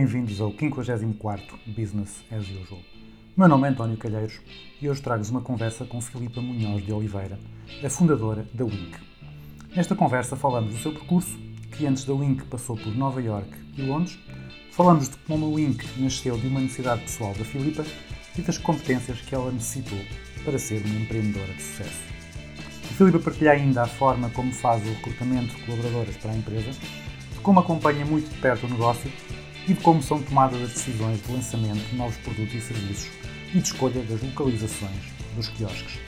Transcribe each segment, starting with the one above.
Bem-vindos ao 54º Business as Usual. Meu nome é António Calheiros e hoje trago-vos uma conversa com Filipa Munhoz de Oliveira, a fundadora da Wink. Nesta conversa falamos do seu percurso, que antes da Wink passou por Nova York e Londres, falamos de como a Wink nasceu de uma necessidade pessoal da Filipa e das competências que ela necessitou para ser uma empreendedora de sucesso. A Filipa partilha ainda a forma como faz o recrutamento de colaboradoras para a empresa, de como acompanha muito de perto o negócio e de como são tomadas as decisões de lançamento de novos produtos e serviços e de escolha das localizações dos quiosques.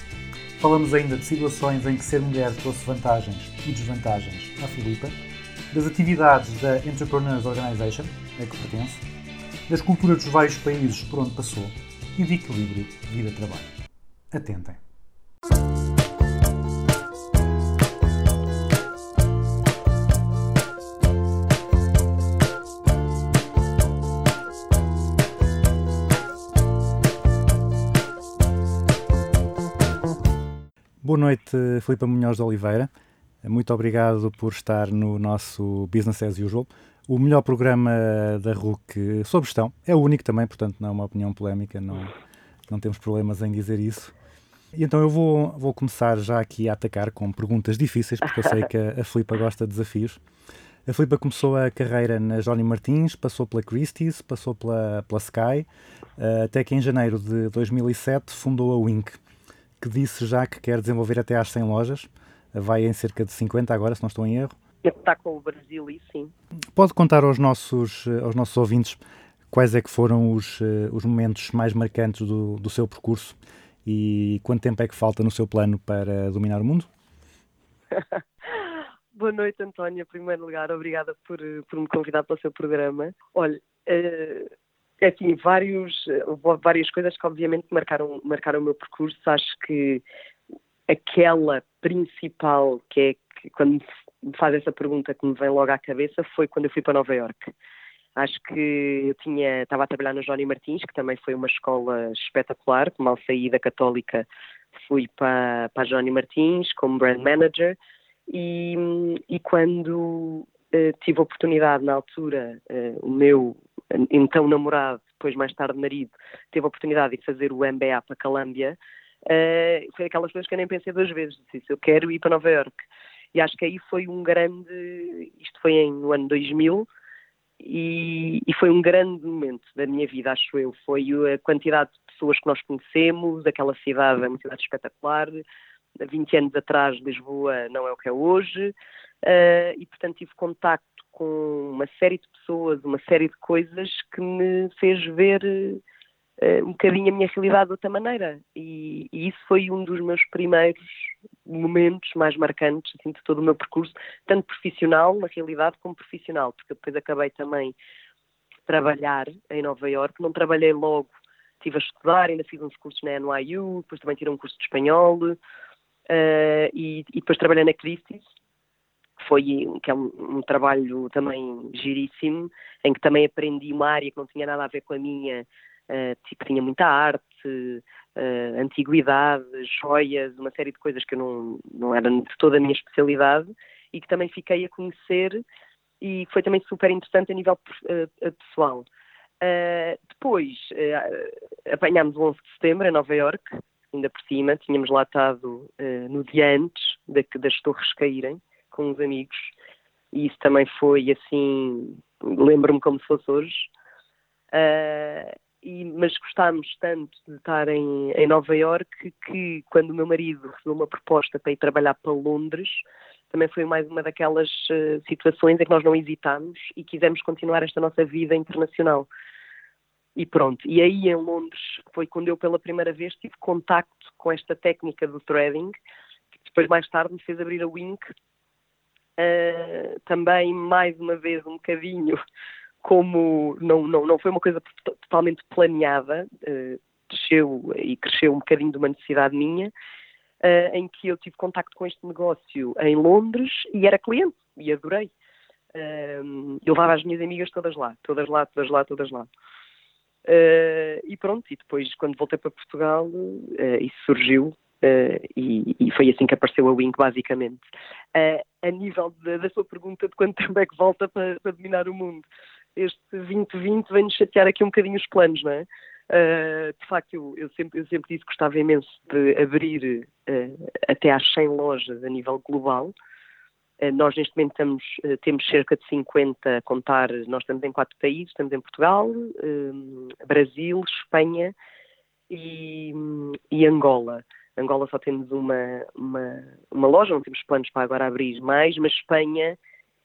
Falamos ainda de situações em que ser mulher trouxe vantagens e desvantagens à Filipa, das atividades da Entrepreneurs Organization, a que pertence, das culturas dos vários países por onde passou e de equilíbrio vida-trabalho. Atentem! Boa noite, Filipe Munhoz de Oliveira. Muito obrigado por estar no nosso Business as Usual, o melhor programa da RUC sobre gestão. É o único também, portanto, não é uma opinião polémica, não, não temos problemas em dizer isso. E então eu vou, vou começar já aqui a atacar com perguntas difíceis, porque eu sei que a, a gosta de desafios. A Filipa começou a carreira na Johnny Martins, passou pela Christie's, passou pela, pela Sky, eh, até que em janeiro de 2007 fundou a Wink, que disse já que quer desenvolver até às 100 lojas. Vai em cerca de 50 agora, se não estou em erro. Está com o Brasil e sim. Pode contar aos nossos, eh, aos nossos ouvintes quais é que foram os, eh, os momentos mais marcantes do, do seu percurso e quanto tempo é que falta no seu plano para dominar o mundo? Boa noite, António. Em primeiro lugar, obrigada por, eh, por me convidar para o seu programa. Olha, assim, vários, eh, várias coisas que obviamente marcaram, marcaram o meu percurso. Acho que aquela principal, que é que quando me faz essa pergunta que me vem logo à cabeça, foi quando eu fui para Nova Iorque. Acho que eu tinha, estava a trabalhar no Johnny Martins, que também foi uma escola espetacular. Mal saí da Católica, fui para, para Johnny Martins como brand manager. E, e quando eh, tive a oportunidade, na altura, eh, o meu então namorado, depois mais tarde marido, teve a oportunidade de fazer o MBA para Calâmbia, eh, foi aquelas coisas que eu nem pensei duas vezes. Disse, eu quero ir para Nova Iorque. E acho que aí foi um grande. Isto foi em, no ano 2000 e, e foi um grande momento da minha vida, acho eu. Foi a quantidade de pessoas que nós conhecemos, aquela cidade é uma cidade espetacular. Há 20 anos atrás, Lisboa não é o que é hoje. Eh, e, portanto, tive contacto com uma série de pessoas, uma série de coisas que me fez ver eh, um bocadinho a minha realidade de outra maneira. E, e isso foi um dos meus primeiros momentos mais marcantes assim, de todo o meu percurso, tanto profissional, na realidade, como profissional, porque depois acabei também de trabalhar em Nova Iorque, não trabalhei logo, estive a estudar, ainda fiz uns cursos na NYU, depois também tirei um curso de espanhol, eh, e, e depois trabalhei na Christie's, foi que é um, um trabalho também giríssimo, em que também aprendi uma área que não tinha nada a ver com a minha, eh, tipo, tinha muita arte, eh, antiguidade, joias, uma série de coisas que eu não, não era de toda a minha especialidade e que também fiquei a conhecer e foi também super interessante a nível eh, pessoal. Eh, depois eh, apanhámos o 11 de setembro em Nova Iorque, ainda por cima, tínhamos lá estado no dia antes de, das torres caírem com uns amigos e isso também foi assim, lembro-me como se fosse hoje. Ah, e, mas gostámos tanto de estar em, em Nova Iorque que quando o meu marido recebeu uma proposta para ir trabalhar para Londres, também foi mais uma daquelas eh, situações em que nós não hesitámos e quisemos continuar esta nossa vida internacional. E pronto, e aí em Londres foi quando eu pela primeira vez tive contacto com esta técnica do threading, que depois mais tarde me fez abrir a Wink Uh, também, mais uma vez, um bocadinho como não, não, não foi uma coisa to- totalmente planeada, uh, desceu e cresceu um bocadinho de uma necessidade minha, uh, em que eu tive contacto com este negócio em Londres e era cliente, e adorei. Um, eu levava as minhas amigas todas lá, todas lá, todas lá, todas lá. Uh, e pronto, e depois quando voltei para Portugal, uh, isso surgiu uh, e, e foi assim que apareceu a Wink, basicamente. Uh, a nível da, da sua pergunta de quanto tempo é que volta para, para dominar o mundo, este 2020 vem-nos chatear aqui um bocadinho os planos, não é? Uh, de facto, eu, eu, sempre, eu sempre disse que gostava imenso de abrir até às 100 lojas a nível global. Nós, neste momento, estamos, temos cerca de 50 a contar. Nós estamos em quatro países: estamos em Portugal, Brasil, Espanha e, e, Angola. Angola só temos uma, uma, uma loja, não temos planos para agora abrir mais, mas Espanha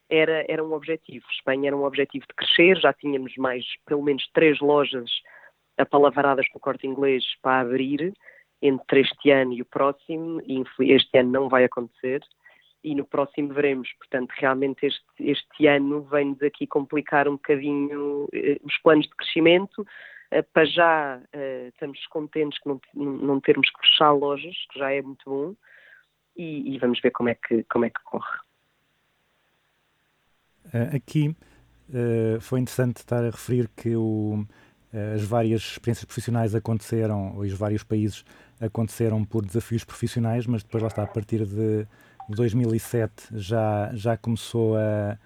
era, era um objetivo. Espanha era um objetivo de crescer, já tínhamos mais, pelo menos, três lojas apalavaradas pelo corte inglês para abrir entre este ano e o próximo, e este ano não vai acontecer, e no próximo veremos. Portanto, realmente este, este ano vem-nos aqui complicar um bocadinho eh, os planos de crescimento. Eh, para já eh, estamos contentes que não, termos que fechar lojas, que já é muito bom, e, e vamos ver como é que, como é que corre. Aqui foi interessante estar a referir que o, as várias experiências profissionais aconteceram, os vários países aconteceram por desafios profissionais, mas depois lá está, a partir de 2007 já, já começou a,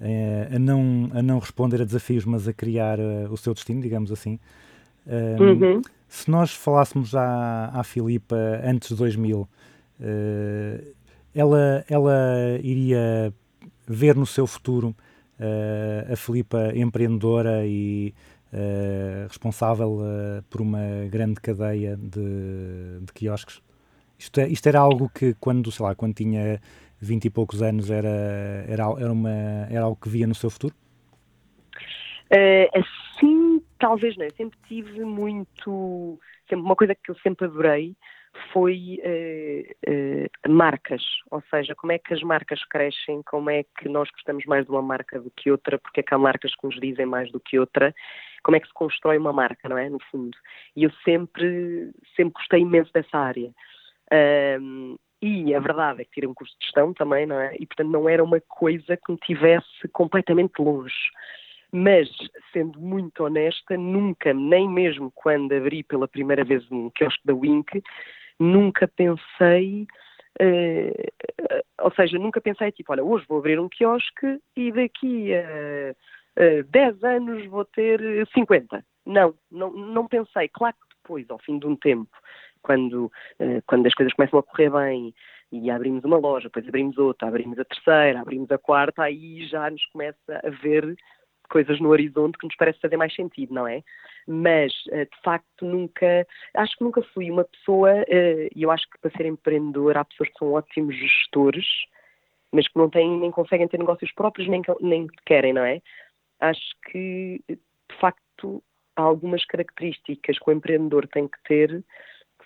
a, a não, a não responder a desafios, mas a criar uh, o seu destino, digamos assim. Um, uhum. Se nós falássemos à, à Filipa antes de 2000, uh, ela, ela iria ver no seu futuro uh, a Filipa empreendedora e responsável por uma grande cadeia de, de quiosques. Isto, é, isto, era algo que quando, sei lá, quando tinha 20 e poucos anos era, era, era, uma, era algo que via no seu futuro? assim, talvez não. Eu sempre tive muito. Sempre, uma coisa que eu sempre adorei foi uh, uh, marcas, ou seja, como é que as marcas crescem, como é que nós gostamos mais de uma marca do que outra, porque é que há marcas que nos dizem mais do que outra, como é que se constrói uma marca, não é, no fundo. E eu sempre, sempre gostei imenso dessa área. Um, e a verdade é que tirei um curso de gestão também, não é? E portanto não era uma coisa que me tivesse completamente longe. Mas, sendo muito honesta, nunca, nem mesmo quando abri pela primeira vez um quiosque da Wink, nunca pensei, uh, ou seja, nunca pensei tipo, olha, hoje vou abrir um quiosque e daqui a uh, 10 anos vou ter 50. Não, não, não pensei. Claro que depois, ao fim de um tempo, quando, uh, quando as coisas começam a correr bem e abrimos uma loja, depois abrimos outra, abrimos a terceira, abrimos a quarta, aí já nos começa a ver coisas no horizonte que nos parece fazer mais sentido, não é? Mas, eh, de facto, nunca, acho que nunca fui uma pessoa, eh, e eu acho que para ser empreendedor há pessoas que são ótimos gestores, mas que não têm, nem conseguem ter negócios próprios, nem, nem querem, não é? Acho que, de facto, há algumas características que o empreendedor tem que ter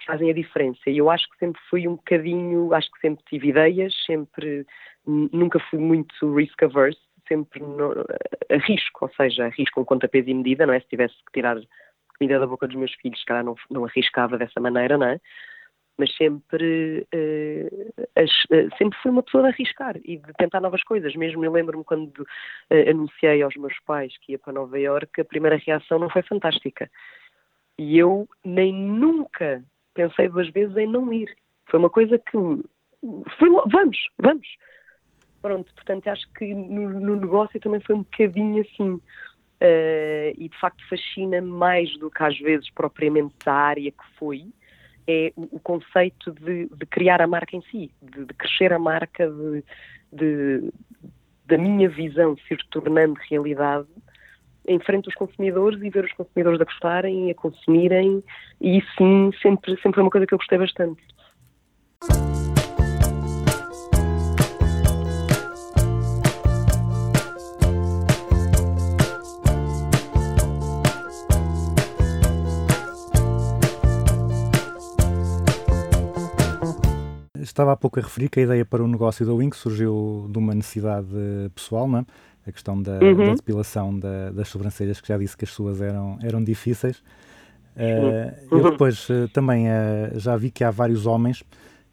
que fazem a diferença. E eu acho que sempre fui um bocadinho, acho que sempre tive ideias, sempre, nunca fui muito risk averse, sempre no, arrisco, ou seja, arrisco um conta peso e medida, não é? Se tivesse que tirar comida da boca dos meus filhos, se calhar não, não arriscava dessa maneira, não é? Mas sempre, uh, as, uh, sempre fui uma pessoa de arriscar e de tentar novas coisas. Mesmo eu lembro-me quando uh, anunciei aos meus pais que ia para Nova Iorque, a primeira reação não foi fantástica. E eu nem nunca pensei duas vezes em não ir. Foi uma coisa que foi, vamos, vamos. Pronto, portanto, acho que no, no negócio também foi um bocadinho assim. Uh, e de facto fascina mais do que às vezes propriamente a área que foi, é o, o conceito de, de, criar a marca em si, de, de crescer a marca, de, de, da minha visão se tornando realidade em frente aos consumidores e ver os consumidores a gostarem a consumirem, e isso sim sempre, sempre foi uma coisa que eu gostei bastante. estava pouco a referir que a ideia para o negócio da Wink surgiu de uma necessidade pessoal, não é? A questão da, Uhum. da depilação da- das sobrancelhas, que já disse que as suas eram, eram difíceis. Eh, Eu Uhum. depois eh, também eh, já vi que há vários homens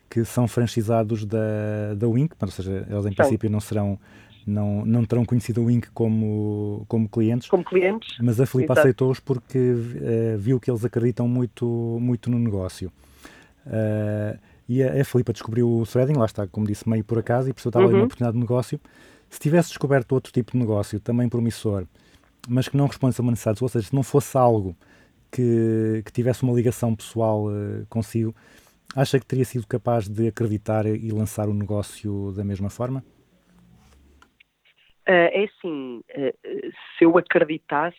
que são franchisados da, da Wink, ou seja, eles em São. princípio não serão, não, não terão conhecido a Wink como, como clientes, Como clientes, mas a Filipe aceitou-os porque viu que eles acreditam muito, muito no negócio. E a, a Filipe descobriu o threading, lá está, como disse, meio por acaso, e percebeu que estava ali uma Uhum. oportunidade de negócio. Se tivesse descoberto outro tipo de negócio, também promissor, mas que não respondesse a uma necessidade, ou seja, se não fosse algo que, que tivesse uma ligação pessoal eh, consigo, acha que teria sido capaz de acreditar e lançar o negócio da mesma forma? Ah, é assim, ah, se eu acreditasse,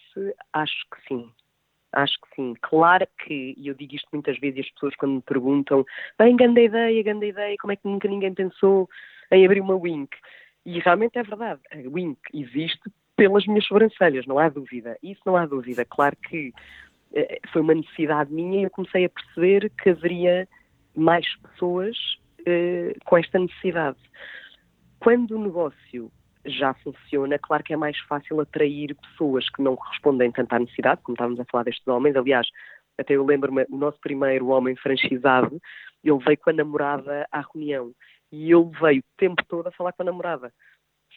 acho que sim. Acho que sim. Claro que, e eu digo isto muitas vezes, e as pessoas quando me perguntam, bem, grande ideia, grande ideia, como é que nunca ninguém pensou em abrir uma Wink? E realmente é verdade, a Wink existe pelas minhas sobrancelhas, não há dúvida. Isso não há dúvida. Claro que eh, foi uma necessidade minha e eu comecei a perceber que haveria mais pessoas eh, com esta necessidade. Quando o negócio já funciona, claro que é mais fácil atrair pessoas que não respondem tanto à necessidade, como estávamos a falar destes homens. Aliás, até eu lembro-me, o nosso primeiro homem franchisado, ele veio com a namorada à reunião e ele veio o tempo todo a falar com a namorada.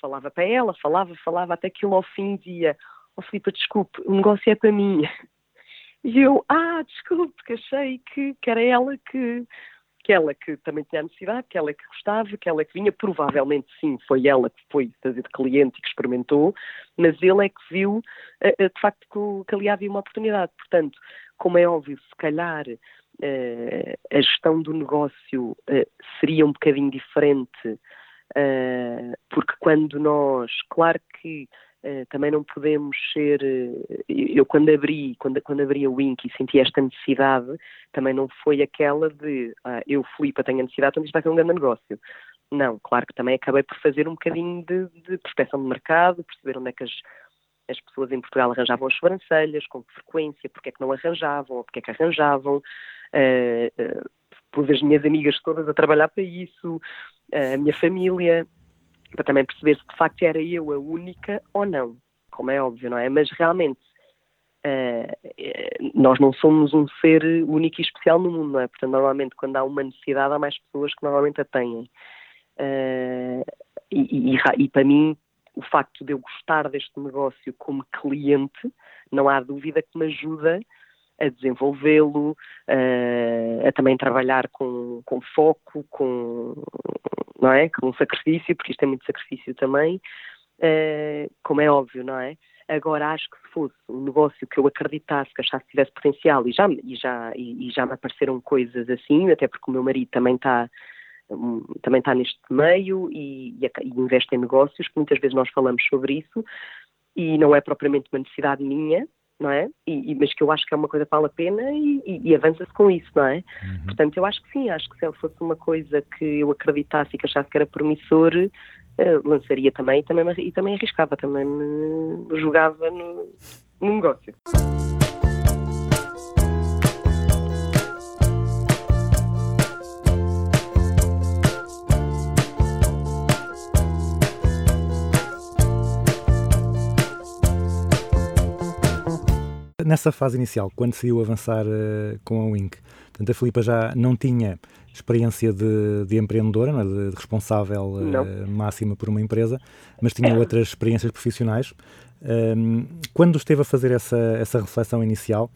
Falava para ela, falava, falava, até que ele ao fim dizia: Ó oh, Filipe, desculpe, o negócio é para mim. E eu, ah, desculpe, porque achei que, que era ela que, que ela que também tinha a necessidade, que ela que gostava, que ela que vinha, provavelmente sim, foi ela que foi fazer de cliente e que experimentou, mas ele é que viu eh, eh, de facto que, que ali havia uma oportunidade. Portanto, como é óbvio, se calhar eh, a gestão do negócio eh, seria um bocadinho diferente, eh, porque quando nós, claro que também não podemos ser. eu quando abri, quando, quando abri a Wink e senti esta necessidade, também não foi aquela de ah, eu Filipe tenho a necessidade, então isto vai ser um grande negócio. Não, claro que também acabei por fazer um bocadinho de, de prospecção de mercado, perceber onde é que as, as pessoas em Portugal arranjavam as sobrancelhas, com que frequência, porque é que não arranjavam, ou porque é que arranjavam. eh, eh, pus as minhas amigas todas a trabalhar para isso, eh, a minha família, para também perceber se de facto era eu a única ou não, como é óbvio, não é? Mas realmente eh, nós não somos um ser único e especial no mundo, não é? Portanto, normalmente quando há uma necessidade há mais pessoas que normalmente a têm. Eh, e, e- e para mim, o facto de eu gostar deste negócio como cliente, não há dúvida que me ajuda a desenvolvê-lo, eh, a também trabalhar com, com foco, com, não é? com sacrifício, porque isto é muito sacrifício também, eh, como é óbvio, não é? Agora, acho que se fosse um negócio que eu acreditasse, que achasse que tivesse potencial, e já, e já, e, e já me apareceram coisas assim, até porque o meu marido também está também está neste meio e, e e investe em negócios, que muitas vezes nós falamos sobre isso, e não é propriamente uma necessidade minha, não é? E, e- mas que eu acho que é uma coisa que vale a pena e, e- e avança-se com isso, não é? Portanto, eu acho que sim, acho que se fosse uma coisa que eu acreditasse e que achasse que era promissor, eh, lançaria também e também, e também arriscava, também me jogava no, no negócio. Nessa fase inicial, quando decidiu avançar eh, com a Wink, portanto, a Filipa já não tinha experiência de, de empreendedora, é? de, de responsável Não. máxima por uma empresa, mas tinha outras experiências profissionais. Ahm, quando esteve a fazer essa, essa reflexão inicial,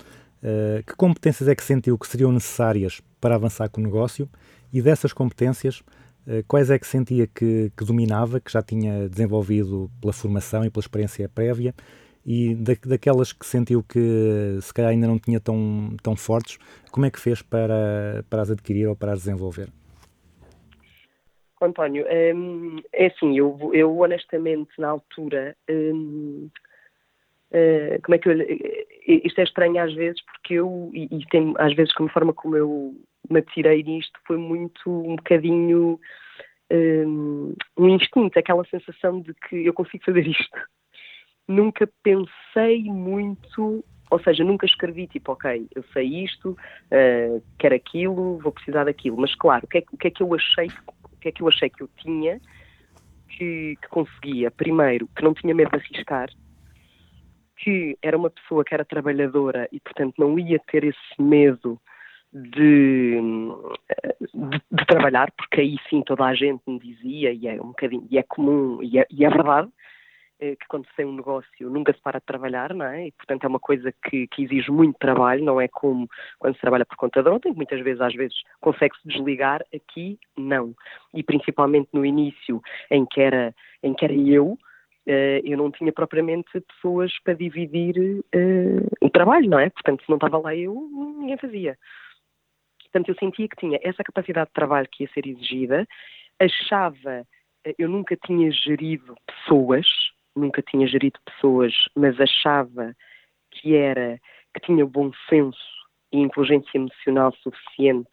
eh, que competências é que sentiu que seriam necessárias para avançar com o negócio e dessas competências, eh, quais é que sentia que, que dominava, que já tinha desenvolvido pela formação e pela experiência prévia e da, daquelas que sentiu que se calhar ainda não tinha tão, tão fortes, como é que fez para, para as adquirir ou para as desenvolver? António, hum, é assim, eu, eu honestamente na altura, hum, eh, como é que eu, eh, isto é estranho às vezes porque eu, e, e tem às vezes como forma como eu me atirei nisto foi muito um bocadinho hum, um instinto, aquela sensação de que eu consigo fazer isto. Nunca pensei muito, ou seja, nunca escrevi tipo, ok, eu sei isto, eh, quero aquilo, vou precisar daquilo. Mas claro, o que é, o que, é que eu achei que que é que eu achei que eu tinha que, que conseguia? Primeiro, que não tinha medo de arriscar, que era uma pessoa que era trabalhadora e, portanto, não ia ter esse medo de, de, de trabalhar, porque aí sim toda a gente me dizia, e é um bocadinho, e é comum, e é, e é verdade, que quando se tem um negócio nunca se para de trabalhar, não é? E, portanto, é uma coisa que, que exige muito trabalho, não é como quando se trabalha por conta de outra, que muitas vezes, às vezes, consegue-se desligar, aqui não. E principalmente no início, em que era, em que era eu, eh, eu não tinha propriamente pessoas para dividir eh, o trabalho, não é? Portanto, se não estava lá eu, ninguém fazia. Portanto, eu sentia que tinha essa capacidade de trabalho que ia ser exigida, achava, eh, eu nunca tinha gerido pessoas, nunca tinha gerido pessoas, mas achava que era, que tinha bom senso e inteligência emocional suficiente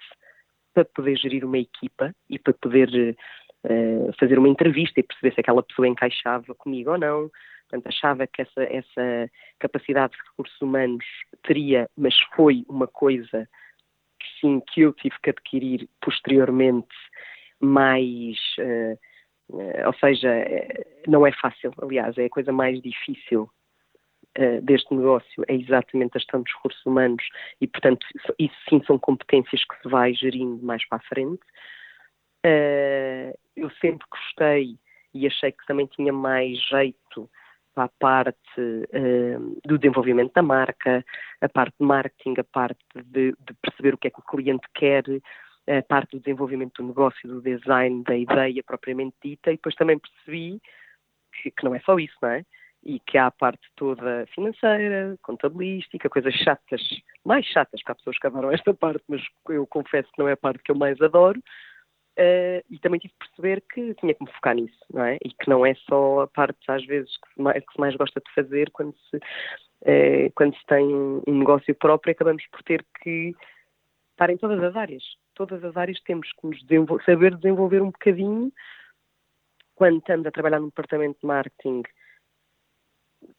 para poder gerir uma equipa e para poder uh, fazer uma entrevista e perceber se aquela pessoa encaixava comigo ou não. Portanto, achava que essa, essa capacidade de recursos humanos teria, mas foi uma coisa que sim, que eu tive que adquirir posteriormente mais. Uh, ou seja, não é fácil, aliás, é a coisa mais difícil deste negócio é exatamente a gestão dos recursos humanos e, portanto, isso sim são competências que se vai gerindo mais para a frente. Eu sempre gostei e achei que também tinha mais jeito para a parte do desenvolvimento da marca, a parte de marketing, a parte de, de, perceber o que é que o cliente quer, a parte do desenvolvimento do negócio, do design, da ideia propriamente dita, e depois também percebi que, que não é só isso, não é? E que há a parte toda financeira, contabilística, coisas chatas, mais chatas, porque há pessoas que adoram esta parte, mas eu confesso que não é a parte que eu mais adoro, Uh, e também tive de perceber que tinha que me focar nisso, não é? E que não é só a parte, às vezes, que se mais, que se mais gosta de fazer quando se, uh, quando se tem um negócio próprio, acabamos por ter que estar em todas as áreas. Todas as áreas temos que nos saber desenvolver um bocadinho. Quando estamos a trabalhar num departamento de marketing,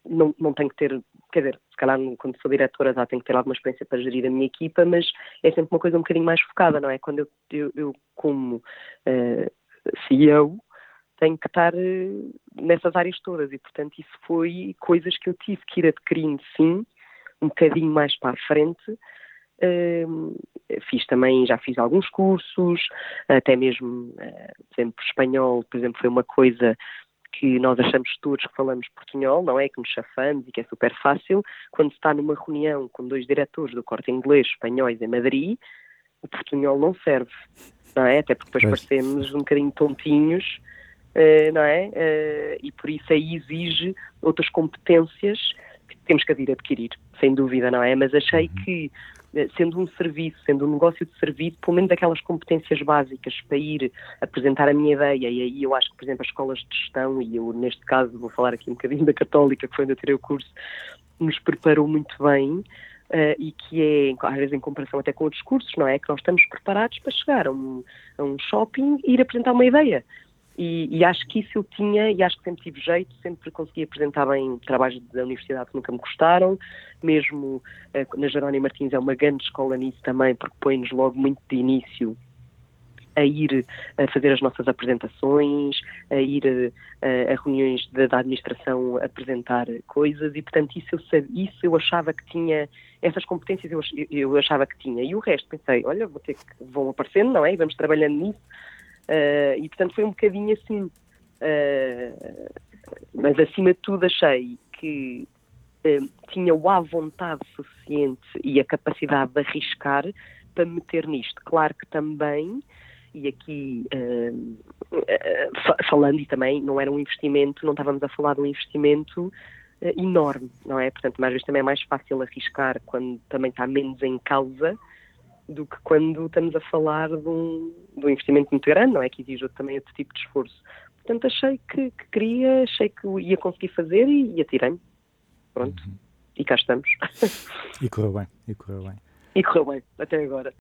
não, não tenho que ter, quer dizer, se calhar quando sou diretora já tenho que ter alguma experiência para gerir a minha equipa, mas é sempre uma coisa um bocadinho mais focada, não é? Quando eu, eu, eu como uh, CEO, tenho que estar uh, nessas áreas todas e, portanto, isso foi coisas que eu tive que ir adquirindo, sim, um bocadinho mais para a frente. Fiz também, já fiz alguns cursos, até mesmo, uh, por exemplo, espanhol, por exemplo, foi uma coisa que nós achamos todos que falamos portunhol, não é? Que nos chafamos e que é super fácil. Quando se está numa reunião com dois diretores do corte inglês espanhóis em Madrid, o portunhol não serve, não é? Até porque depois Pois. parecemos um bocadinho tontinhos, eh, não é? Eh, e por isso aí exige outras competências que temos que ir adquirir, sem dúvida, não é? Mas achei que, eh, sendo um serviço, sendo um negócio de serviço, pelo menos aquelas competências básicas para ir apresentar a minha ideia, e aí eu acho que, por exemplo, as escolas de gestão, e eu neste caso vou falar aqui um bocadinho da Católica, que foi onde eu tirei o curso, nos preparou muito bem. eh, e que é, às vezes, em comparação até com outros cursos, não é? Que nós estamos preparados para chegar a um, a um shopping e ir apresentar uma ideia. E, e acho que isso eu tinha, e acho que sempre tive jeito, sempre consegui apresentar bem trabalhos da universidade que nunca me gostaram, mesmo eh, na Jerónimo Martins é uma grande escola nisso também, porque põe-nos logo muito de início a ir a fazer as nossas apresentações, a ir eh, a, reuniões da, da administração apresentar coisas e, portanto, isso eu, isso eu achava que tinha, essas competências eu, eu achava que tinha. E o resto pensei, olha, vou ter que, vão aparecendo, não é? E vamos trabalhando nisso. Eh, e, portanto, foi um bocadinho assim. Eh, mas, acima de tudo, achei que eh, tinha o à vontade suficiente e a capacidade de arriscar para me meter nisto. Claro que também, e aqui fa- falando, e também não era um investimento, não estávamos a falar de um investimento enorme, não é? Portanto, mais vezes também é mais fácil arriscar quando também está menos em causa do que quando estamos a falar de um, de um investimento muito grande, não é? Que exige também outro tipo de esforço. Portanto, achei que, que queria, achei que ia conseguir fazer e, e atirei-me. Pronto. E cá estamos. E correu bem, e correu bem. e correu bem, até agora.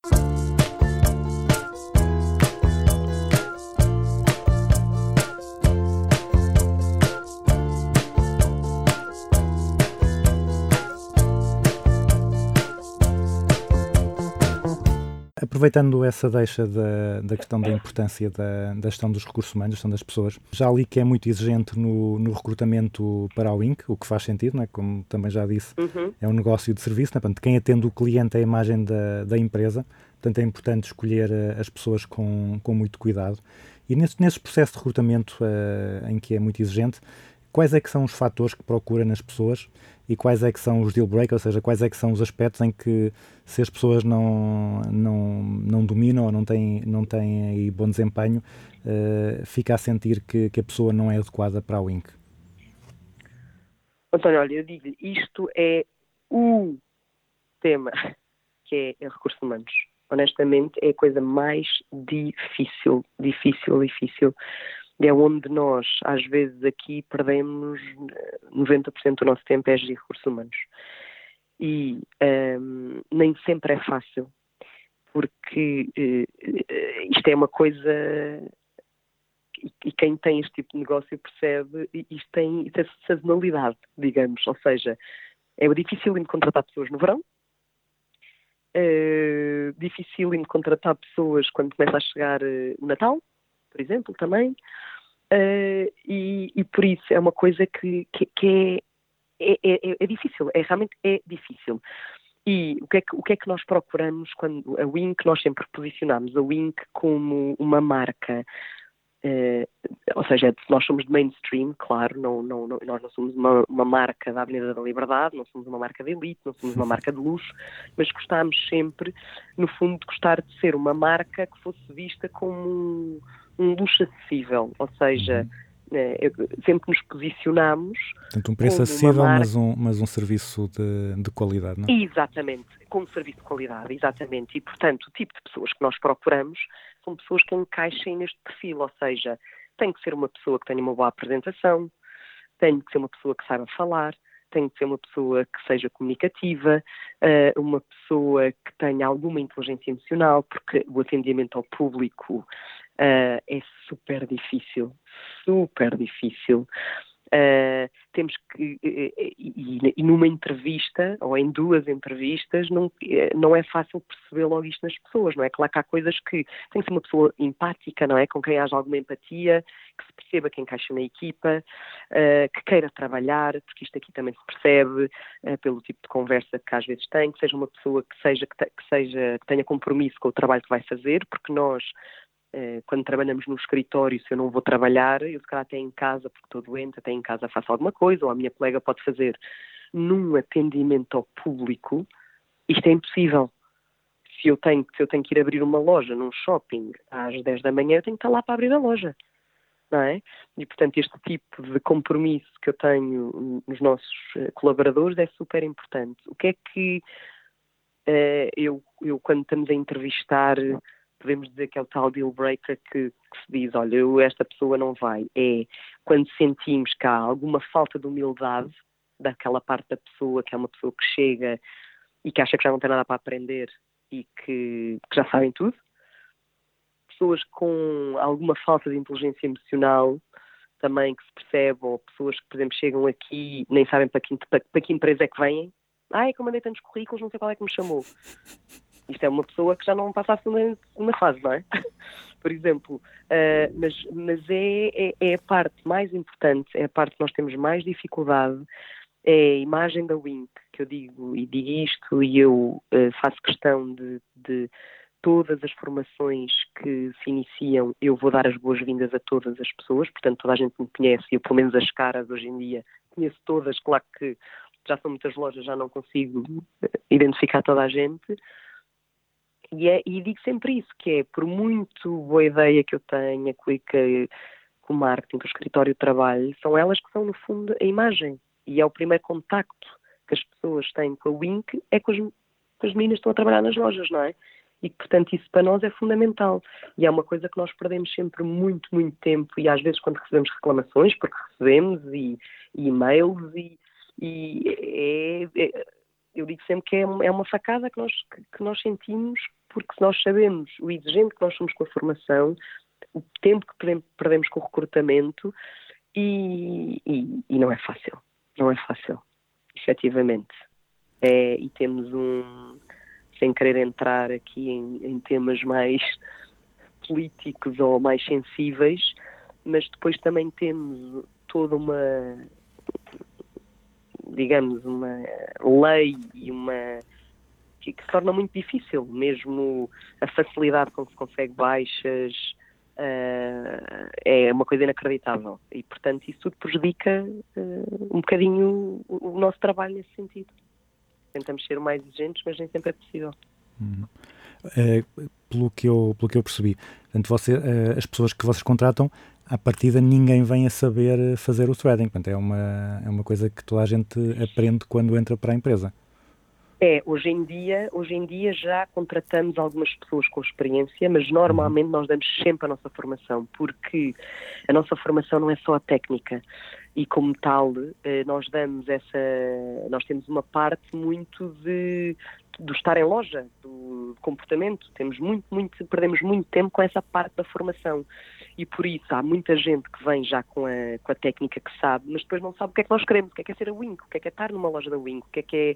Aproveitando essa deixa da, da questão da importância da, da gestão dos recursos humanos, da gestão das pessoas, já li que é muito exigente no, no recrutamento para a Wink, o que faz sentido, não é? como também já disse, Uhum. é um negócio de serviço, não é? Portanto, quem atende o cliente é a imagem da, da empresa, portanto é importante escolher eh, as pessoas com, com muito cuidado. E nesse, nesse processo de recrutamento eh, em que é muito exigente, quais é que são os fatores que procura nas pessoas e quais é que são os deal breakers, ou seja, quais é que são os aspectos em que se as pessoas não, não, não dominam ou não têm, não têm aí bom desempenho, eh, fica a sentir que, que a pessoa não é adequada para a Wink. António, olha, eu digo-lhe, isto é o tema que é, é recursos humanos. Honestamente, é a coisa mais difícil, difícil, difícil. É onde nós, às vezes, aqui perdemos eh, 90% do nosso tempo é gerir recursos humanos. E ehm, nem sempre é fácil, porque eh, eh, isto é uma coisa e, quem tem este tipo de negócio percebe, isto tem, isto sazonalidade, digamos, ou seja, é difícil de contratar pessoas no verão, é difícil de contratar pessoas quando começa a chegar eh, o Natal, por exemplo, também, Eh, e, e por isso é uma coisa que, que, que é, é, é, é difícil, é realmente é difícil. E o que, é que, o que é que nós procuramos quando a Wink, nós sempre posicionamos a Wink como uma marca eh, ou seja, nós somos de mainstream, claro, não, não, não- nós não somos uma, uma marca da Avenida da Liberdade, não somos uma marca de elite, não somos uma marca de luxo, mas gostámos sempre, no fundo, de gostar de ser uma marca que fosse vista como um, luxo acessível, ou seja, eh, eu- sempre nos posicionamos Portanto, um preço acessível, marca- mas, um, mas um serviço de, de qualidade, não é? Exatamente, com um serviço de qualidade, exatamente. E, portanto, o tipo de pessoas que nós procuramos são pessoas que encaixem neste perfil, ou seja, tem que ser uma pessoa que tenha uma boa apresentação, tem que ser uma pessoa que saiba falar, tem que ser uma pessoa que seja comunicativa, eh, uma pessoa que tenha alguma inteligência emocional, porque o atendimento ao público eh, é super difícil, super difícil. Uh, temos que, e, e- e numa entrevista, ou em duas entrevistas, não, eh, não é fácil perceber logo isto nas pessoas, não é? Claro que há coisas que tem que ser uma pessoa empática, não é? Com quem haja alguma empatia, que se perceba que encaixa na equipa, uh, que queira trabalhar, porque isto aqui também se percebe uh, pelo tipo de conversa que às vezes tem, que seja uma pessoa que seja, que, te- que seja, que tenha compromisso com o trabalho que vai fazer, porque nós eh, quando trabalhamos no escritório, se eu não vou trabalhar, eu se calhar até em casa, porque estou doente, até em casa faço alguma coisa, ou a minha colega pode fazer. Num atendimento ao público, isto é impossível. Se eu tenho, se eu tenho que ir abrir uma loja num shopping às 10 da manhã, eu tenho que estar lá para abrir a loja. Não é? E, portanto, este tipo de compromisso que eu tenho nos nossos eh, colaboradores é super importante. O que é que eh, eu, eu, quando estamos a entrevistar, podemos dizer que é o tal deal breaker que, que se diz, olha, eu, esta pessoa não vai. É quando sentimos que há alguma falta de humildade daquela parte da pessoa, que é uma pessoa que chega e que acha que já não tem nada para aprender e que, que já sabem tudo. Pessoas com alguma falta de inteligência emocional também que se percebe, ou pessoas que, por exemplo, chegam aqui nem sabem para que, para, para que empresa é que vêm. Ah, é que eu mandei tantos currículos, não sei qual é que me chamou. Isto é uma pessoa que já não passa a segunda, fase, não é? Por exemplo. Uh, mas mas é, é, é a parte mais importante, é a parte que nós temos mais dificuldade, é a imagem da Wink, que eu digo e digo isto, e eu uh, faço questão de, de todas as formações que se iniciam, eu vou dar as boas-vindas a todas as pessoas, portanto toda a gente me conhece, eu pelo menos as caras hoje em dia conheço todas, claro que já são muitas lojas, já não consigo identificar toda a gente, e, é, e digo sempre isso, que é, por muito boa ideia que eu tenha com, o marketing, com o escritório de trabalho, são elas que são, no fundo, a imagem. E é o primeiro contacto que as pessoas têm com a Wink, é com as, com as meninas que estão a trabalhar nas lojas, não é? E, portanto, isso para nós é fundamental. E é uma coisa que nós perdemos sempre muito, muito tempo. E às vezes, quando recebemos reclamações, porque recebemos, e, e e-mails, e, e é, é, eu digo sempre que é, é uma facada que nós, que nós sentimos, porque nós sabemos o exigente que nós somos com a formação, o tempo que perdemos com o recrutamento, e, e, e não é fácil. Não é fácil, efetivamente. É, e temos um. sem querer entrar aqui em, em temas mais políticos ou mais sensíveis, mas depois também temos toda uma, digamos, uma lei e uma que, que torna muito difícil, mesmo a facilidade com que se consegue baixas eh, é uma coisa inacreditável e portanto isso tudo prejudica eh, um bocadinho o, o nosso trabalho nesse sentido. Tentamos ser mais exigentes, mas nem sempre é possível. Eh, pelo, que eu, pelo que eu percebi. Portanto, você, as pessoas que vocês contratam, à partida ninguém vem a saber fazer o threading. Portanto, é uma, é uma coisa que toda a gente aprende quando entra para a empresa. É, hoje em dia, hoje em dia já contratamos algumas pessoas com experiência, mas normalmente nós damos sempre a nossa formação, porque a nossa formação não é só a técnica e como tal eh, nós damos essa, nós temos uma parte muito de do estar em loja, do comportamento, temos muito, muito, perdemos muito tempo com essa parte da formação e por isso há muita gente que vem já com a, com a técnica que sabe, mas depois não sabe o que é que nós queremos, o que é que é ser a Wink, o que é que é estar numa loja da Wink, o que é que é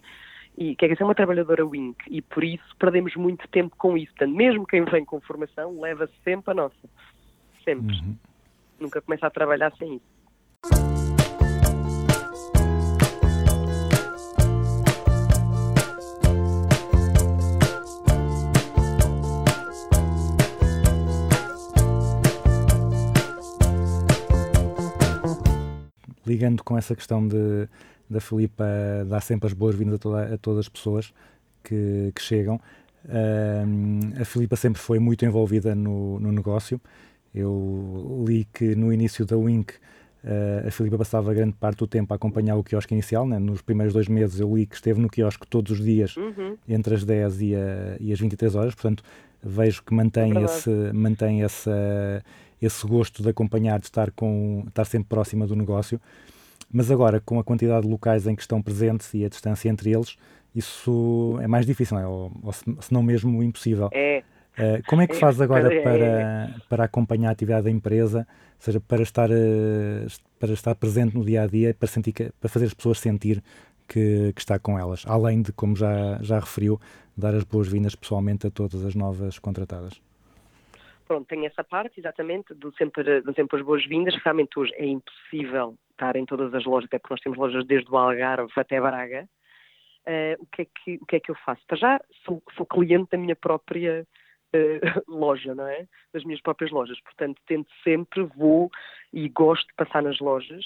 e quer ser uma trabalhadora Wink e por isso perdemos muito tempo com isso. Portanto, mesmo quem vem com formação leva sempre a nossa. Sempre. Nunca começa a trabalhar sem isso. Ligando com essa questão de, da Filipa dar sempre as boas-vindas a, toda- a todas as pessoas que, que chegam, ahm, a Filipa sempre foi muito envolvida no, no negócio. Eu li que no início da Wink ah, a Filipa passava grande parte do tempo a acompanhar o quiosque inicial. né? Nos primeiros dois meses eu li que esteve no quiosque todos os dias Uhum. entre as 10 e, a- e as 23 horas, portanto vejo que mantém, esse, mantém essa, esse gosto de acompanhar, de estar, com, estar sempre próxima do negócio. Mas agora, com a quantidade de locais em que estão presentes e a distância entre eles, isso é mais difícil, não é? ou, ou se, se não mesmo impossível. É, Eh, como é que É, faz agora é, para, para acompanhar a atividade da empresa, ou seja, para estar, eh, para estar presente no dia a dia, para, sentir que- para fazer as pessoas sentir que, que está com elas, além de, como já, já referiu, dar as boas-vindas pessoalmente a todas as novas contratadas? Pronto, tem essa parte, exatamente, do sempre, do sempre as boas-vindas. Realmente hoje é impossível estar em todas as lojas, até porque nós temos lojas desde o Algarve até Braga. Eh, o, que é que, o que é que eu faço? Para já sou, sou cliente da minha própria eh, loja, não é? Das minhas próprias lojas. Portanto, tento sempre, vou e gosto de passar nas lojas,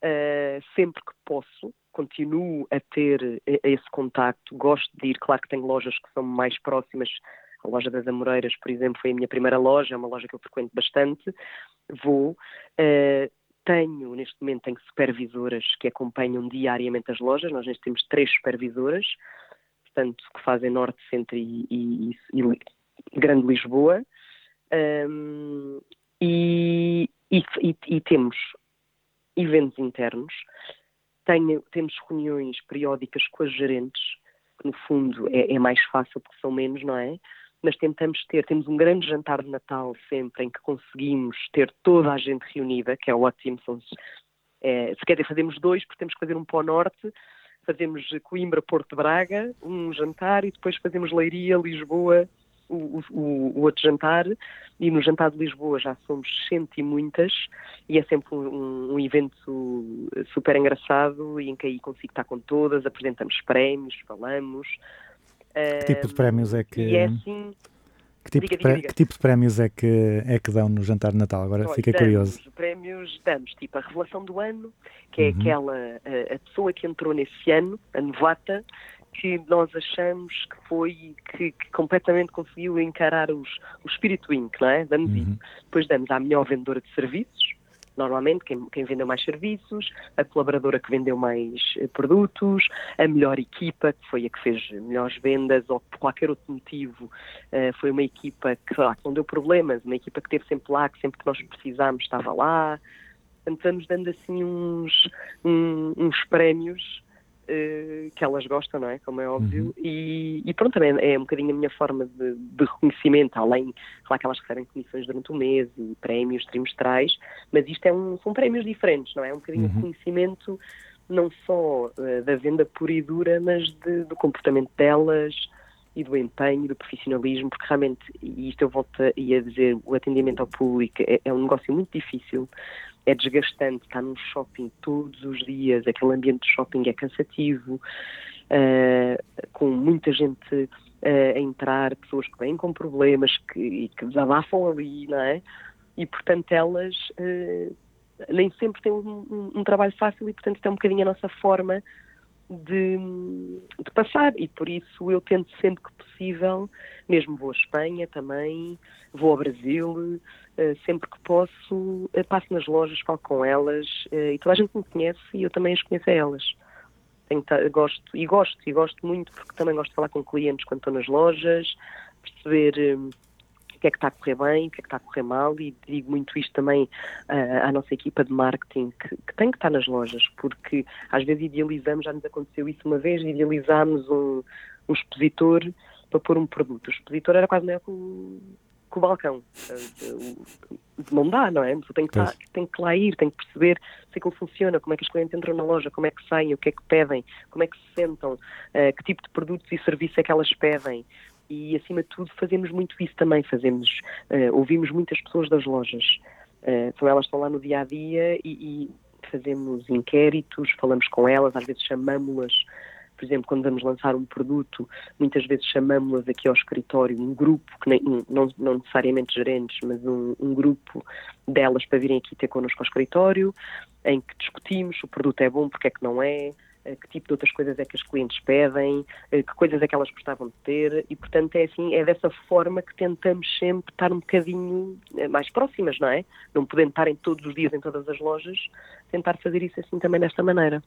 eh, sempre que posso. Continuo a ter esse contacto, gosto de ir. Claro que tenho lojas que são mais próximas. A loja das Amoreiras, por exemplo, foi a minha primeira loja, é uma loja que eu frequento bastante. Vou. eh, tenho, neste momento, tenho supervisoras que acompanham diariamente as lojas. Nós neste temos três supervisoras, portanto, que fazem Norte, Centro e, e- e- Grande Lisboa. E, e- e- e temos eventos internos, tenho- temos reuniões periódicas com as gerentes, que no fundo é, é mais fácil porque são menos, não é? Mas tentamos ter, temos um grande jantar de Natal sempre em que conseguimos ter toda a gente reunida, que é ótimo. São, é, se quer dizer, fazemos dois, porque temos que fazer um para o norte, fazemos Coimbra, Porto Braga, um jantar, e depois fazemos Leiria, Lisboa, o- o- o outro jantar, e no jantar de Lisboa já somos cento e muitas, e é sempre um, um evento super engraçado, e em que aí consigo estar com todas, apresentamos prémios, falamos. Que tipo de prémios é que, é assim, que, tipo, diga, diga, diga. que tipo de prémios é que, é que dão no jantar de Natal? Agora Olha, fiquei damos curioso. prémios, damos tipo a revelação do ano, que é Uhum. aquela, a, a pessoa que entrou nesse ano, a novata, que nós achamos que foi, que, que completamente conseguiu encarar os, o espírito Inc, não é? Damos Uhum. isso. Depois damos à melhor vendedora de serviços, normalmente quem, quem vendeu mais serviços, a colaboradora que vendeu mais eh, produtos, a melhor equipa, que foi a que fez melhores vendas, ou por qualquer outro motivo, eh, foi uma equipa que, lá, que não deu problemas, uma equipa que esteve sempre lá, que sempre que nós precisámos estava lá. Portanto, vamos dando assim uns, um- uns prémios que elas gostam, não é? Como é óbvio. E, e pronto, também é um bocadinho a minha forma de, de reconhecimento, além, claro que elas recebem comissões durante o mês e prémios trimestrais, mas isto é um, são prémios diferentes, não é? É um bocadinho de reconhecimento não só eh, da venda pura e dura, mas de- do comportamento delas, e do empenho do profissionalismo, porque realmente, e isto eu volto a, a dizer, o atendimento ao público é, é um negócio muito difícil, é desgastante, estar num shopping todos os dias, aquele ambiente de shopping é cansativo, uh, com muita gente uh, a entrar, pessoas que vêm com problemas que, e que desabafam ali, não é? E, portanto, elas uh, nem sempre têm um, um, um, trabalho fácil e, portanto, é um bocadinho a nossa forma de, de, passar. E, por isso, eu tento sempre que possível, mesmo vou à Espanha também, vou ao Brasil, sempre que posso, passo nas lojas, falo com elas e toda a gente me conhece e eu também as conheço a elas tenho, gosto, e gosto, e gosto muito, porque também gosto de falar com clientes quando estou nas lojas, perceber um, o que é que está a correr bem, o que é que está a correr mal, e digo muito isto também à nossa equipa de marketing, que, que, tem que estar nas lojas, porque às vezes idealizamos, já nos aconteceu isso uma vez, idealizámos um, um expositor para pôr um produto. O expositor era quase maior que o, com o balcão. Não dá, não é? Tem que, tá, tem que lá ir, tem que perceber se aquilo funciona, como é que os clientes entram na loja, como é que saem, o que é que pedem, como é que se sentam, uh, que tipo de produtos e serviços é que elas pedem. E, acima de tudo, fazemos muito isso também. Fazemos, uh, ouvimos muitas pessoas das lojas. Uh, então, elas estão lá no dia a dia e, e fazemos inquéritos, falamos com elas, às vezes chamamos-las por exemplo, quando vamos lançar um produto, muitas vezes chamamos-las aqui ao escritório, um grupo, que nem, não, não necessariamente gerentes, mas um, um, grupo delas para virem aqui ter connosco ao escritório, em que discutimos se o produto é bom, porque é que não é, eh, que tipo de outras coisas é que os clientes pedem, eh, que coisas é que elas gostavam de ter e, portanto, é assim, é dessa forma que tentamos sempre estar um bocadinho eh, mais próximas, não é? Não podendo estar em todos os dias em todas as lojas, tentar fazer isso assim também desta maneira.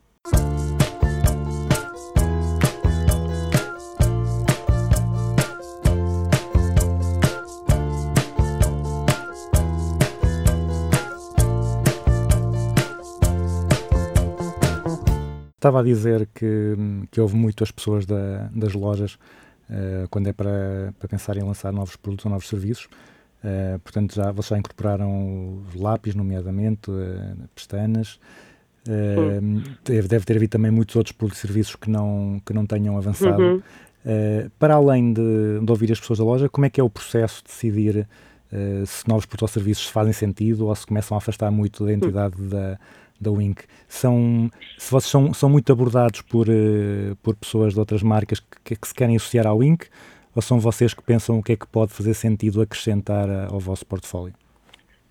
Estava a dizer que, que houve muitas pessoas da, das lojas uh, quando é para, para pensar em lançar novos produtos ou novos serviços. Uh, portanto, já, vocês já incorporaram lápis, nomeadamente, uh, pestanas. Uh, deve, deve, ter havido também muitos outros produtos e serviços que não, que não tenham avançado. Uhum. Uh, para além de, de, ouvir as pessoas da loja, como é que é o processo de decidir se novos produtos ou serviços fazem sentido ou se começam a afastar muito da entidade uhum. da, da Wink, são, se vocês são, são muito abordados por, uh, por pessoas de outras marcas que, que, se querem associar ao Wink, ou são vocês que pensam o que é que pode fazer sentido acrescentar uh, ao vosso portfólio?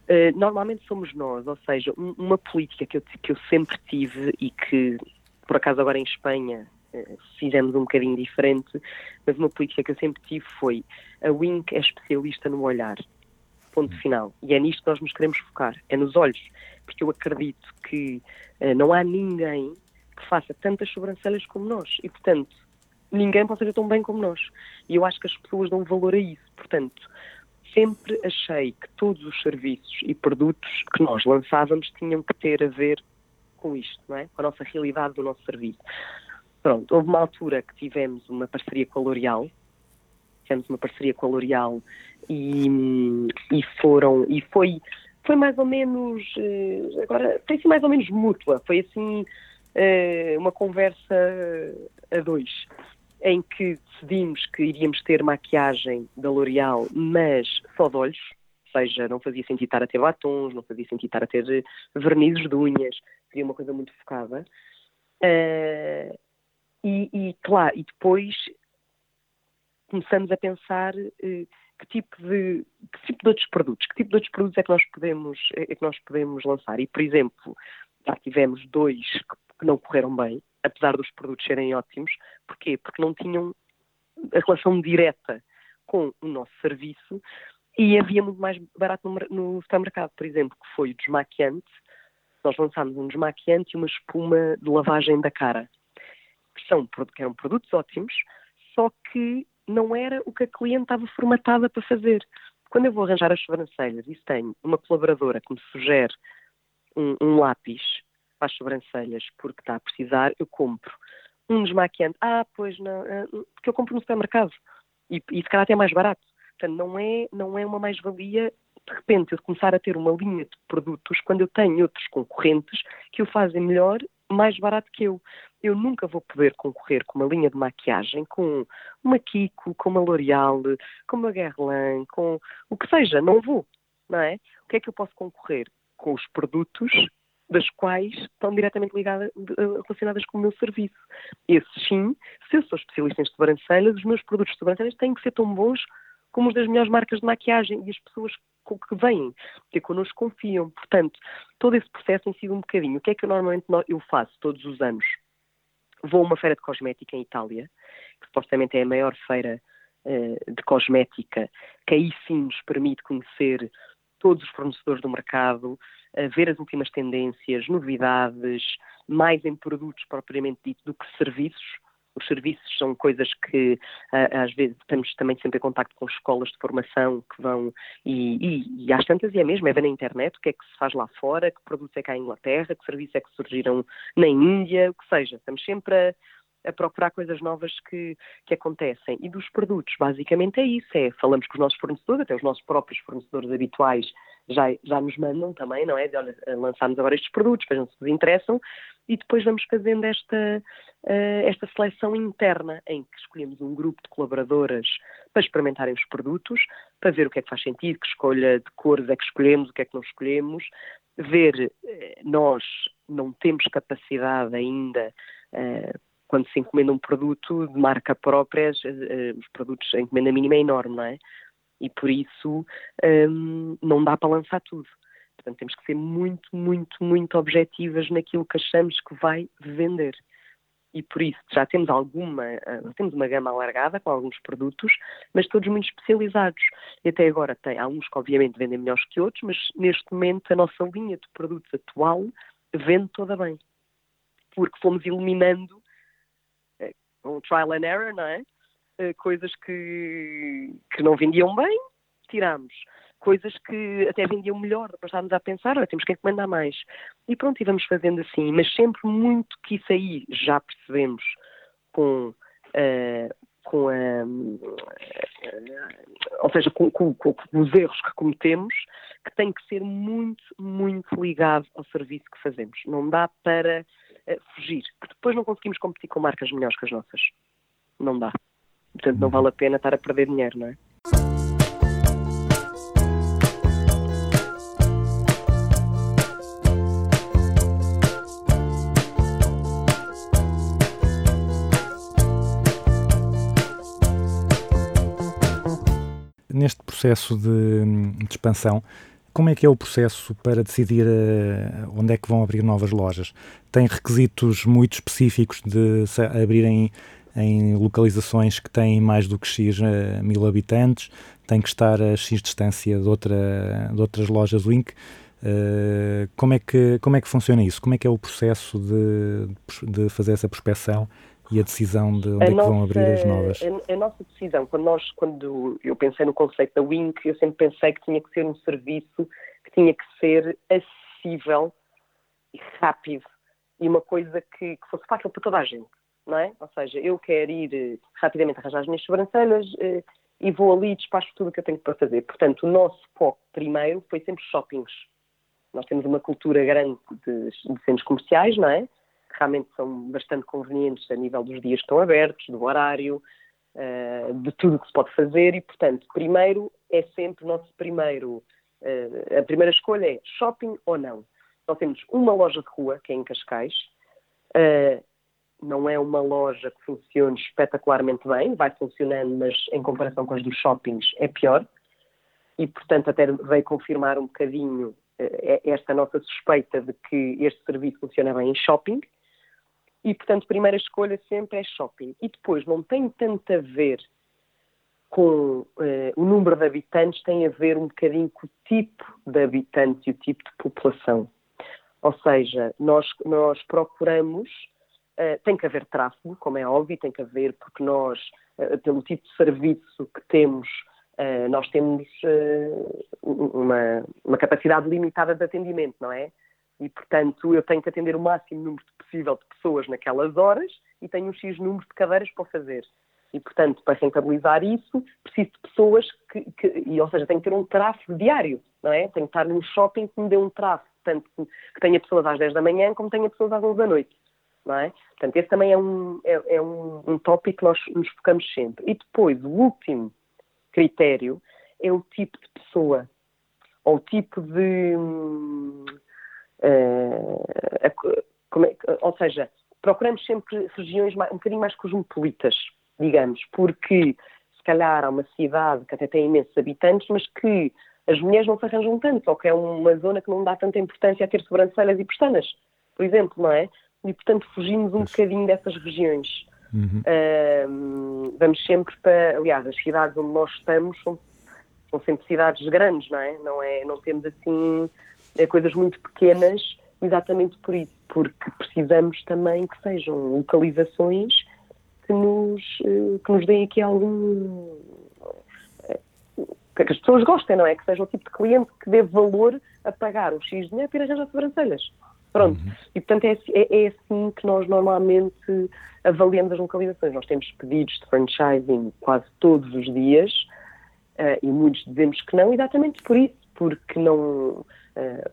Uh, normalmente somos nós, ou seja, um, uma política que eu, que eu sempre tive e que, por acaso, agora em Espanha fizemos um bocadinho diferente, mas uma política que eu sempre tive foi a Wink é especialista no olhar. Ponto final. E é nisto que nós nos queremos focar, é nos olhos porque eu acredito que uh, não há ninguém que faça tantas sobrancelhas como nós e, portanto, ninguém pode fazer tão bem como nós. E eu acho que as pessoas dão valor a isso. Portanto, sempre achei que todos os serviços e produtos que nós lançávamos tinham que ter a ver com isto, não é? Com a nossa realidade do nosso serviço. Pronto, houve uma altura que tivemos uma parceria com a L'Oréal, tivemos uma parceria com a L'Oréal e, e foram, e foi foi mais ou menos, eh, agora tem sido mais ou menos mútua, foi assim eh, uma conversa a dois, em que decidimos que iríamos ter maquiagem da L'Oréal, mas só de olhos, ou seja, não fazia sentido estar a ter batons, não fazia sentido estar a ter vernizes de unhas, seria uma coisa muito focada. E, e, claro, e depois começamos a pensar que tipo de que tipo de outros produtos, que tipo de outros produtos é que nós podemos é que nós podemos lançar. E por exemplo, já tivemos dois que, que não correram bem, apesar dos produtos serem ótimos. Porquê? Porque não tinham a relação direta com o nosso serviço e havia muito mais barato no, no supermercado, por exemplo, que foi o desmaquiante. Nós lançámos um desmaquiante e uma espuma de lavagem da cara, que, são, que eram produtos ótimos, só que não era o que a cliente estava formatada para fazer. Quando eu vou arranjar as sobrancelhas e tenho uma colaboradora que me sugere um, um lápis para as sobrancelhas porque está a precisar, eu compro. Um desmaquiante, ah, pois não, ah, porque eu compro no supermercado e, e se calhar até é mais barato. Portanto, não é, não é uma mais-valia de repente eu começar a ter uma linha de produtos quando eu tenho outros concorrentes que o fazem melhor, mais barato que eu. Eu nunca vou poder concorrer com uma linha de maquiagem, com uma Kiko, com uma L'Oreal, com uma Guerlain, com o que seja, não vou, não é? O que é que eu posso concorrer? Com os produtos das quais estão diretamente ligadas, eh, relacionadas com o meu serviço. Esses sim, se eu sou especialista em sobrancelhas, os meus produtos de sobrancelhas têm que ser tão bons como os das melhores marcas de maquiagem e as pessoas que vêm, que connosco confiam. Portanto, todo esse processo tem sido um bocadinho. O que é que eu normalmente no- eu faço todos os anos? Vou a uma feira de cosmética em Itália, que supostamente é a maior feira eh, de cosmética, que aí sim nos permite conhecer todos os fornecedores do mercado, eh, ver as últimas tendências, novidades, mais em produtos propriamente dito do que serviços. Os serviços são coisas que às vezes estamos também sempre em contacto com escolas de formação que vão e, e, e às tantas e é mesmo, é ver na internet o que é que se faz lá fora, que produtos é que há em Inglaterra, que serviços é que surgiram na Índia, o que seja. Estamos sempre a, a procurar coisas novas que, que acontecem. E dos produtos, basicamente é isso, é falamos com os nossos fornecedores, até os nossos próprios fornecedores habituais já, já nos mandam também, não é? De, olha, lançámos agora estes produtos, vejam se vos interessam, e depois vamos fazendo esta, eh, esta seleção interna, em que escolhemos um grupo de colaboradoras para experimentarem os produtos, para ver o que é que faz sentido, que escolha de cores é que escolhemos, o que é que não escolhemos, ver, eh, nós não temos capacidade ainda, eh, quando se encomenda um produto de marca própria, os produtos, a encomenda mínima é enorme, não é? E por isso hum, não dá para lançar tudo. Portanto, temos que ser muito, muito, muito objetivas naquilo que achamos que vai vender. E por isso já temos alguma, eh, temos uma gama alargada com alguns produtos, mas todos muito especializados. E até agora tem alguns que obviamente vendem melhores que outros, mas neste momento a nossa linha de produtos atual vende toda bem. Porque fomos eliminando eh, um trial and error, não é? Eh, Coisas que, que não vendiam bem, tiramos. Coisas que até vendiam melhor, depois estávamos a pensar, olha, temos que encomendar mais. E pronto, e vamos fazendo assim, mas sempre muito que isso aí já percebemos com, eh, com a, ou seja, com, com- com os erros que cometemos, que tem que ser muito, muito ligado ao serviço que fazemos. Não dá para eh, fugir, porque depois não conseguimos competir com marcas melhores que as nossas. Não dá. Portanto, não vale a pena estar a perder dinheiro, não é? Neste processo de, de expansão, como é que é o processo para decidir eh, onde é que vão abrir novas lojas? Tem requisitos muito específicos de se abrirem em localizações que têm mais do que X eh, mil habitantes? Tem que estar a X distância de, outra, de outras lojas Wink? Eh, como, é que, como é que funciona isso? Como é que é o processo de, de fazer essa prospecção e a decisão de onde é que vão abrir as novas? A, a nossa decisão, quando, nós, quando eu pensei no conceito da Wink, eu sempre pensei que tinha que ser um serviço que tinha que ser acessível e rápido e uma coisa que, que fosse fácil para toda a gente, não é? Ou seja, eu quero ir eh, rapidamente arranjar as minhas sobrancelhas eh, e vou ali e despacho tudo o que eu tenho para fazer. Portanto, o nosso foco primeiro foi sempre shoppings. Nós temos uma cultura grande de, de centros comerciais, não é? que realmente são bastante convenientes a nível dos dias que estão abertos, do horário, eh, de tudo o que se pode fazer e, portanto, primeiro é sempre o nosso primeiro, a primeira escolha é shopping ou não. Nós temos uma loja de rua, que é em Cascais, não é uma loja que funcione espetacularmente bem, vai funcionando, mas em comparação com as dos shoppings é pior. E, portanto, até veio confirmar um bocadinho eh, esta nossa suspeita de que este serviço funciona bem em shopping. E, portanto, primeira escolha sempre é shopping. E depois não tem tanto a ver com eh, o número de habitantes, tem a ver um bocadinho com o tipo de habitantes e o tipo de população. Ou seja, nós, nós procuramos, eh, tem que haver tráfego, como é óbvio, tem que haver, porque nós, eh, pelo tipo de serviço que temos, eh, nós temos uma, uma capacidade limitada de atendimento, não é? E, portanto, eu tenho que atender o máximo número possível de pessoas naquelas horas e tenho um X número de cadeiras para fazer. E, portanto, para rentabilizar isso, preciso de pessoas que, que e, ou seja, tenho que ter um tráfego diário, não é? Tenho que estar num shopping que me dê um tráfego tanto que que tenha pessoas às 10 da manhã como tenha pessoas às 11 da noite. Não é? Portanto, esse também é um, é, é um, um tópico que nós nos focamos sempre. E depois, o último critério é o tipo de pessoa, ou o tipo de. como é ou seja, procuramos sempre regiões mais- um bocadinho mais cosmopolitas, digamos, porque se calhar há uma cidade que até tem imensos habitantes, mas que as mulheres não se arranjam tanto, ou que é uma zona que não dá tanta importância a ter sobrancelhas e pestanas, por exemplo, não é? E, portanto, fugimos um bocadinho dessas regiões. Ahm, vamos sempre para, aliás, as cidades onde nós estamos são, são sempre cidades grandes, não é? Não, é, não temos assim eh, coisas muito pequenas, exatamente por isso, porque precisamos também que sejam localizações que nos, eh, que nos deem aqui algum. eh, que as pessoas gostem, não é? Que seja o tipo de cliente que dê valor a pagar um X dinheiro para ir arranjar sobrancelhas. Pronto. E, portanto, é, assim- é- é assim que nós normalmente avaliamos as localizações. Nós temos pedidos de franchising quase todos os dias eh, e muitos dizemos que não, exatamente por isso, porque não, eh,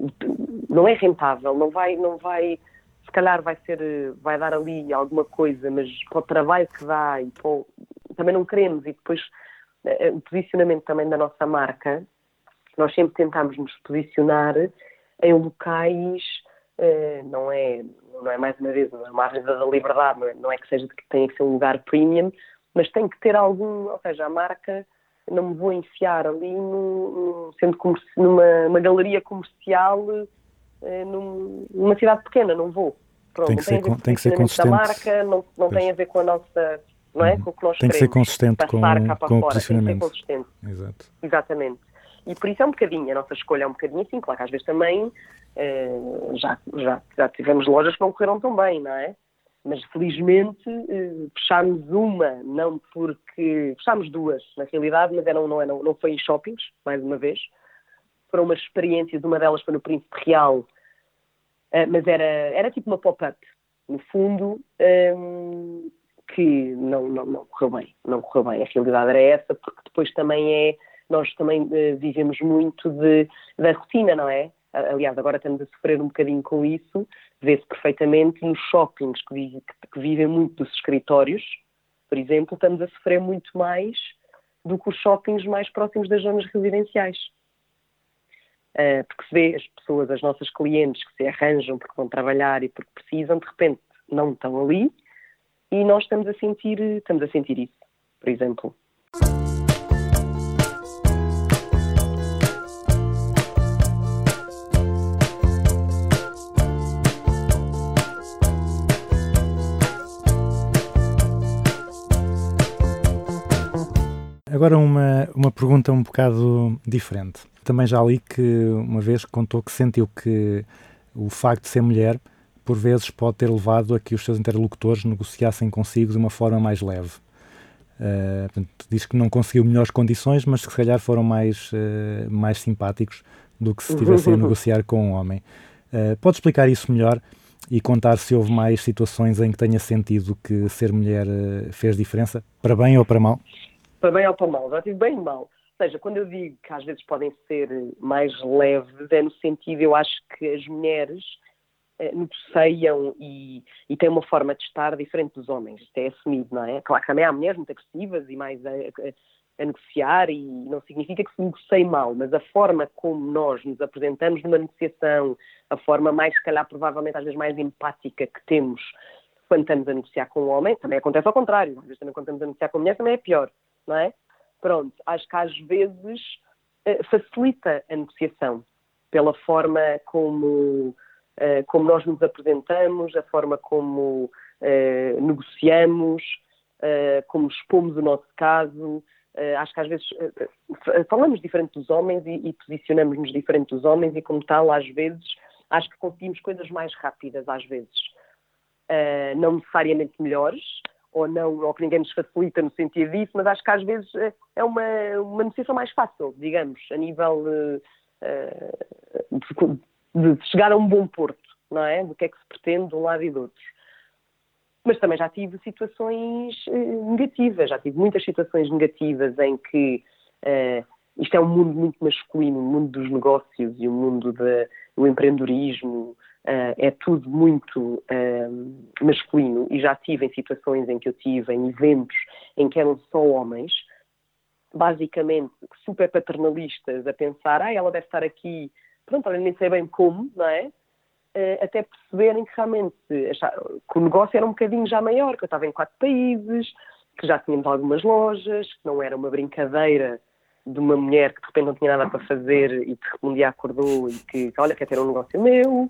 não é rentável, não vai, não vai, se calhar vai ser, vai dar ali alguma coisa, mas para o trabalho que dá e o- também não queremos e depois eh, o posicionamento também da nossa marca, nós sempre tentamos nos posicionar em locais, não é, não é mais uma vez, é uma avenida da liberdade, não é, não é que seja de que tenha que ser um lugar premium, mas tem que ter algum, ou seja, a marca, não me vou enfiar ali num, centro comerci- numa uma galeria comercial eh, num- numa cidade pequena, não vou. Pronto, Tem que ser com tem que ser consistente. Da marca, não, não Pois. tem a ver com a nossa, não é? Com o que nós Tem que ser consistente com- com o posicionamento. Exato. Exatamente. E por isso é um bocadinho, a nossa escolha é um bocadinho assim, claro que às vezes também eh, já, já, já tivemos lojas que não correram tão bem, não é? Mas felizmente eh, fechámos uma, não porque. Fechámos duas, na realidade, mas eram, não, eram, não foi em shoppings, mais uma vez. Foram umas experiências, uma delas foi no Príncipe Real, eh, mas era, era tipo uma pop-up, no fundo, ehm, que não, não, não correu bem. Não correu bem. A realidade era essa, porque depois também é. Nós também eh, vivemos muito de, da rotina, não é? Aliás, agora estamos a sofrer um bocadinho com isso. Vê-se perfeitamente nos shoppings que, vi- que- que vivem muito dos escritórios, por exemplo, estamos a sofrer muito mais do que os shoppings mais próximos das zonas residenciais. Uh, porque se vê as pessoas, as nossas clientes que se arranjam porque vão trabalhar e porque precisam, de repente não estão ali e nós estamos a sentir, estamos a sentir isso, por exemplo. Agora uma, uma pergunta um bocado diferente. Também já li que uma vez contou que sentiu que o facto de ser mulher, por vezes, pode ter levado a que os seus interlocutores negociassem consigo de uma forma mais leve. Uh, portanto, diz que não conseguiu melhores condições, mas que se calhar foram mais, uh, mais simpáticos do que se estivessem a negociar com um homem. Uh, pode explicar isso melhor e contar se houve mais situações em que tenha sentido que ser mulher fez diferença, para bem ou para mal? Para bem ou para mal, já tive bem mal. Ou seja, quando eu digo que às vezes podem ser mais leves, é no sentido, eu acho que as mulheres eh, negociam e, e têm uma forma de estar diferente dos homens. Isto é assumido, não é? Claro que também há mulheres muito agressivas e mais a, a- a negociar e não significa que se negocie mal, mas a forma como nós nos apresentamos numa negociação, a forma mais, se calhar, provavelmente às vezes mais empática que temos quando estamos a negociar com um homem, também acontece ao contrário. Às vezes também quando estamos a negociar com mulheres também é pior, não é? Pronto, acho que às vezes eh, facilita a negociação pela forma como, eh, como nós nos apresentamos, a forma como eh, negociamos, como expomos o nosso caso. Acho que às vezes falamos diferente dos homens e, e posicionamos-nos diferente dos homens e como tal, às vezes, acho que conseguimos coisas mais rápidas, às vezes. Não necessariamente melhores, ou, não, ou que ninguém nos facilita no sentido disso, mas acho que às vezes eh, é uma, uma negociação mais fácil, digamos, a nível eh, eh, de, de chegar a um bom porto, não é? Do que é que se pretende de um lado e do outro. Mas também já tive situações negativas, já tive muitas situações negativas em que eh, isto é um mundo muito masculino, o mundo dos negócios e o mundo da- do empreendedorismo, eh, é tudo muito eh, masculino e já tive em situações em que eu tive em eventos em que eram só homens, basicamente super paternalistas, a pensar, ah, ela deve estar aqui, pronto, olha, nem sei bem como, não é? Eh, até perceberem que realmente achar- que o negócio era um bocadinho já maior, que eu estava em quatro países, que já tínhamos algumas lojas, que não era uma brincadeira de uma mulher que de repente não tinha nada para fazer e que um dia acordou e que, olha, quer ter um negócio meu.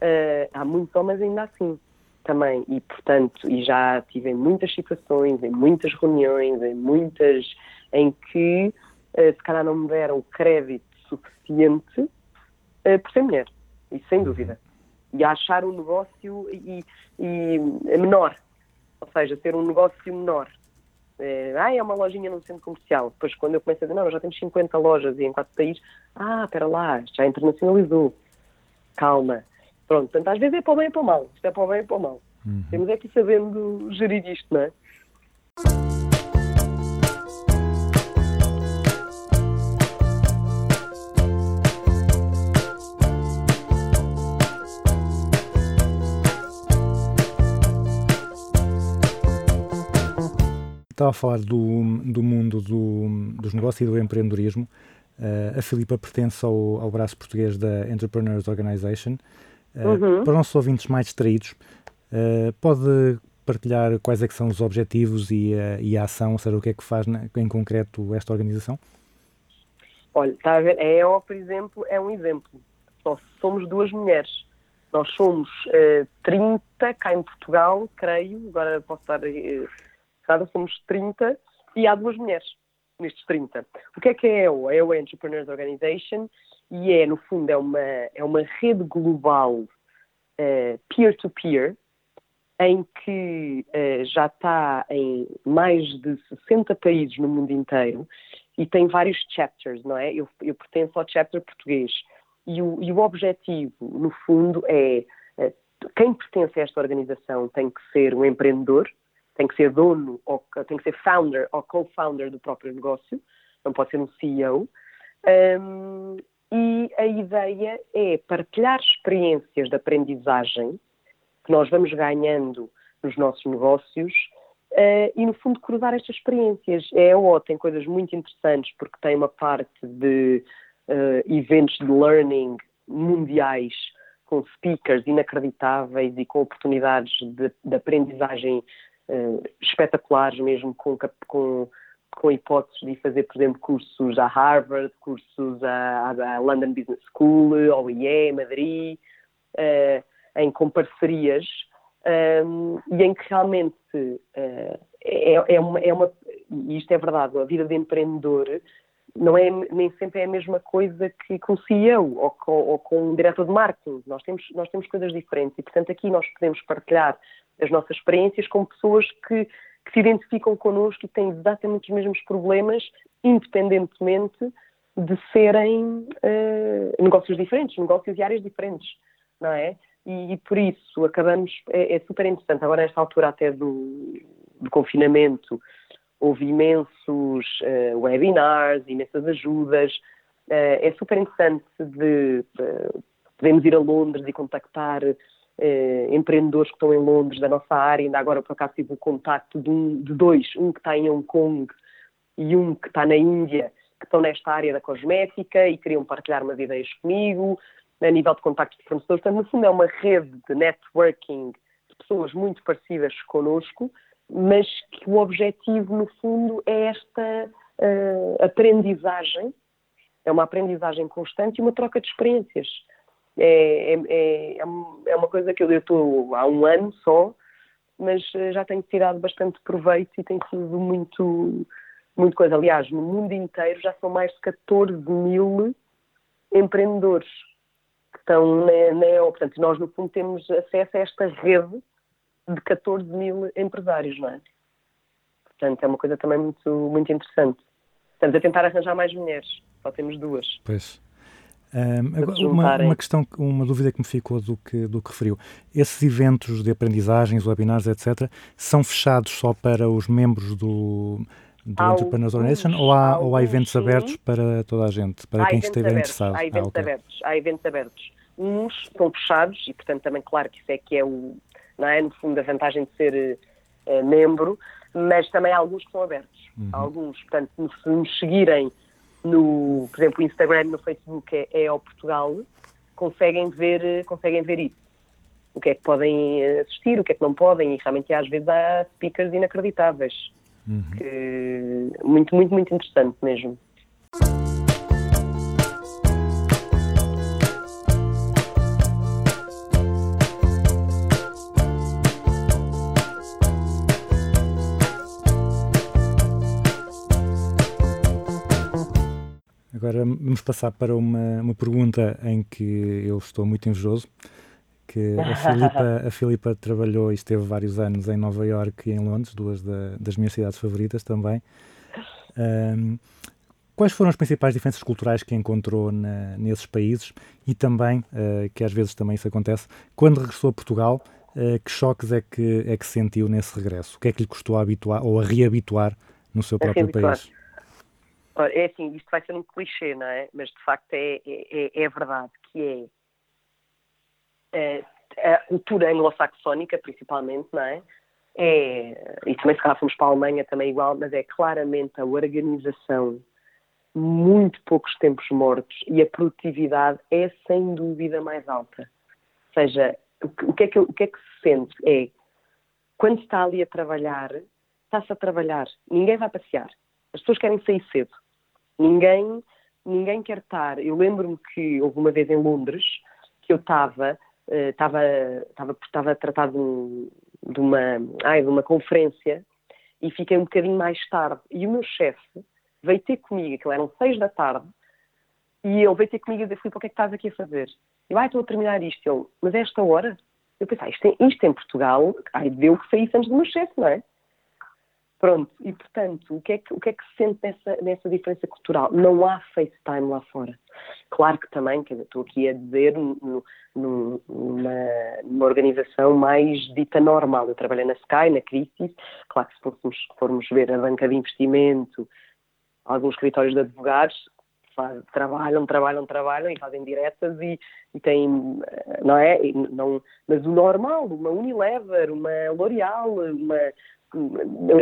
Eh, há muitos homens ainda assim também e, portanto, e já tive muitas situações, em muitas reuniões, em muitas em que eh, se calhar não me deram crédito suficiente eh, por ser mulher, isso sem dúvida. E a achar um negócio e, e menor, ou seja, ter um negócio menor. Ah, é uma lojinha num centro comercial. Depois, quando eu começo a dizer, não, já temos 50 lojas e em quatro países, ah, espera lá, já internacionalizou. Calma. Pronto, portanto, às vezes é para o bem e para o mal. Isto é para o bem e para o mal. Temos é que ir sabendo gerir isto, não é? Estava a falar do, do mundo do- dos negócios e do empreendedorismo. Eh, a Filipa pertence ao, ao braço português da Entrepreneurs Organization. Eh, Uhum. Para os nossos ouvintes mais distraídos, eh, pode partilhar quais é que são os objetivos e, a- e a ação, ou seja, o que é que faz em concreto esta organização? Olha, está a ver? A EO, por exemplo, é um exemplo. Nós somos duas mulheres. Nós somos eh, 30 cá em Portugal, creio, agora posso estar eh, errada, somos 30 e há duas mulheres nestes 30. O que é que é a EO? A EO é Entrepreneurs Organization e é, no fundo, é uma, é uma rede global eh, peer-to-peer em que eh, já está em mais de 60 países no mundo inteiro e tem vários chapters, não é? Eu, eu pertenço ao chapter português. E o, e o objetivo, no fundo, é eh, quem pertence a esta organização tem que ser um empreendedor, tem que ser dono, ou tem que ser founder ou co-founder do próprio negócio, não pode ser um CEO. Um, e a ideia é partilhar experiências de aprendizagem que nós vamos ganhando nos nossos negócios eh, e, no fundo, cruzar estas experiências. A EO tem coisas muito interessantes porque tem uma parte de eh, eventos de learning mundiais com speakers inacreditáveis e com oportunidades de, de aprendizagem eh, espetaculares mesmo, com, com, com hipóteses de fazer, por exemplo, cursos a Harvard, cursos à, London Business School, ao IE, Madrid, eh, em com parcerias um, e em que realmente eh, é, é, uma, é uma, e isto é verdade, a vida de empreendedor não é, nem sempre é a mesma coisa que com um CEO ou com, ou com diretor de marketing. Nós temos, nós temos coisas diferentes e, portanto, aqui nós podemos partilhar as nossas experiências com pessoas que, que se identificam connosco e têm exatamente os mesmos problemas, independentemente de serem eh, negócios diferentes, negócios e áreas diferentes, não é? E, e por isso acabamos, é, é super interessante. Agora, nesta altura até do, do confinamento, houve imensos eh, webinars, imensas ajudas. Eh, é super interessante de eh, podemos ir a Londres e contactar eh, empreendedores que estão em Londres da nossa área. Ainda agora, por acaso, tive o contacto de, um, de dois, um que está em Hong Kong e um que está na Índia, que estão nesta área da cosmética e queriam partilhar umas ideias comigo, a nível de contactos de fornecedores. Portanto, no fundo, é uma rede de networking de pessoas muito parecidas connosco, mas que o objetivo, no fundo, é esta eh, aprendizagem, é uma aprendizagem constante e uma troca de experiências. É, é, é, é uma coisa que eu estou há um ano só, mas eh, já tenho tirado bastante proveito e tem sido muito, muito coisa. Aliás, no mundo inteiro já são mais de 14 mil empreendedores que estão na, na EO. Portanto, nós, no fundo, temos acesso a esta rede de 14 mil empresários, não é? Portanto, é uma coisa também muito, muito interessante. Estamos a tentar arranjar mais mulheres, só temos duas. Pois. Se uma, uma questão, uma dúvida que me ficou do que, do que referiu. Esses eventos de aprendizagens, webinars, etc., são fechados só para os membros do, do Entrepreneurs Nation ou há, ou há eventos sim. abertos para toda a gente, para há quem estiver abertos, interessado? Há Ah, eventos ok. abertos, há eventos abertos. Uns estão fechados e, portanto, também, claro que isso é que é o, não é, no fundo, a vantagem de ser eh, membro, mas também há alguns que são abertos. Uhum. Alguns, portanto, se nos seguirem no, por exemplo, Instagram, no Facebook é, é ao Portugal, conseguem ver, eh, conseguem ver isso. O que é que podem eh, assistir, o que é que não podem, e realmente às vezes há speakers inacreditáveis. Uhum. Que, muito, muito, muito interessante mesmo. Agora vamos passar para uma, uma pergunta em que eu estou muito invejoso, que a Filipa, a Filipa trabalhou e esteve vários anos em Nova Iorque e em Londres, duas da- das minhas cidades favoritas também. Ahm, quais foram as principais diferenças culturais que encontrou na- nesses países e também, ah, que às vezes também isso acontece, quando regressou a Portugal, ah, que choques é que, é que sentiu nesse regresso? O que é que lhe custou a habituar ou a reabituar no seu próprio país? É assim, isto vai ser um clichê, não é? Mas de facto é, é, é- é verdade que é, é a cultura anglo-saxónica, principalmente, não é? É, e também se calhar fomos para a Alemanha também igual, mas é claramente a organização, muito poucos tempos mortos e a produtividade é sem dúvida mais alta. Ou seja, o que, é, que, o que é que se sente é quando está ali a trabalhar, está-se a trabalhar, ninguém vai passear. As pessoas querem sair cedo. Ninguém, ninguém quer estar. Eu lembro-me que houve uma vez em Londres que eu estava, eh, estava, estava, estava a tratar de, um- de uma, ai, de uma conferência e fiquei um bocadinho mais tarde. E o meu chefe veio ter comigo, aquilo eram seis da tarde, e ele veio ter comigo e disse, Filipe, o que é que estás aqui a fazer? Eu, ah, estou a terminar isto. Ele, mas é esta hora? Eu pensei, ah, isto, em- isto em Portugal, ai, deu que saísse antes do meu chefe, não é? Pronto, e portanto, o que é que, o que, é que se sente nessa, nessa diferença cultural? Não há FaceTime lá fora. Claro que também, quer dizer, estou aqui a dizer no- no- numa, numa organização mais dita normal. Eu trabalhei na Sky, na Crisis, claro que se fôssemos, formos ver a banca de investimento, alguns escritórios de advogados, faz- trabalham, trabalham, trabalham e fazem diretas e, e têm, eh, não é? Não, mas o normal, uma Unilever, uma L'Oreal, uma,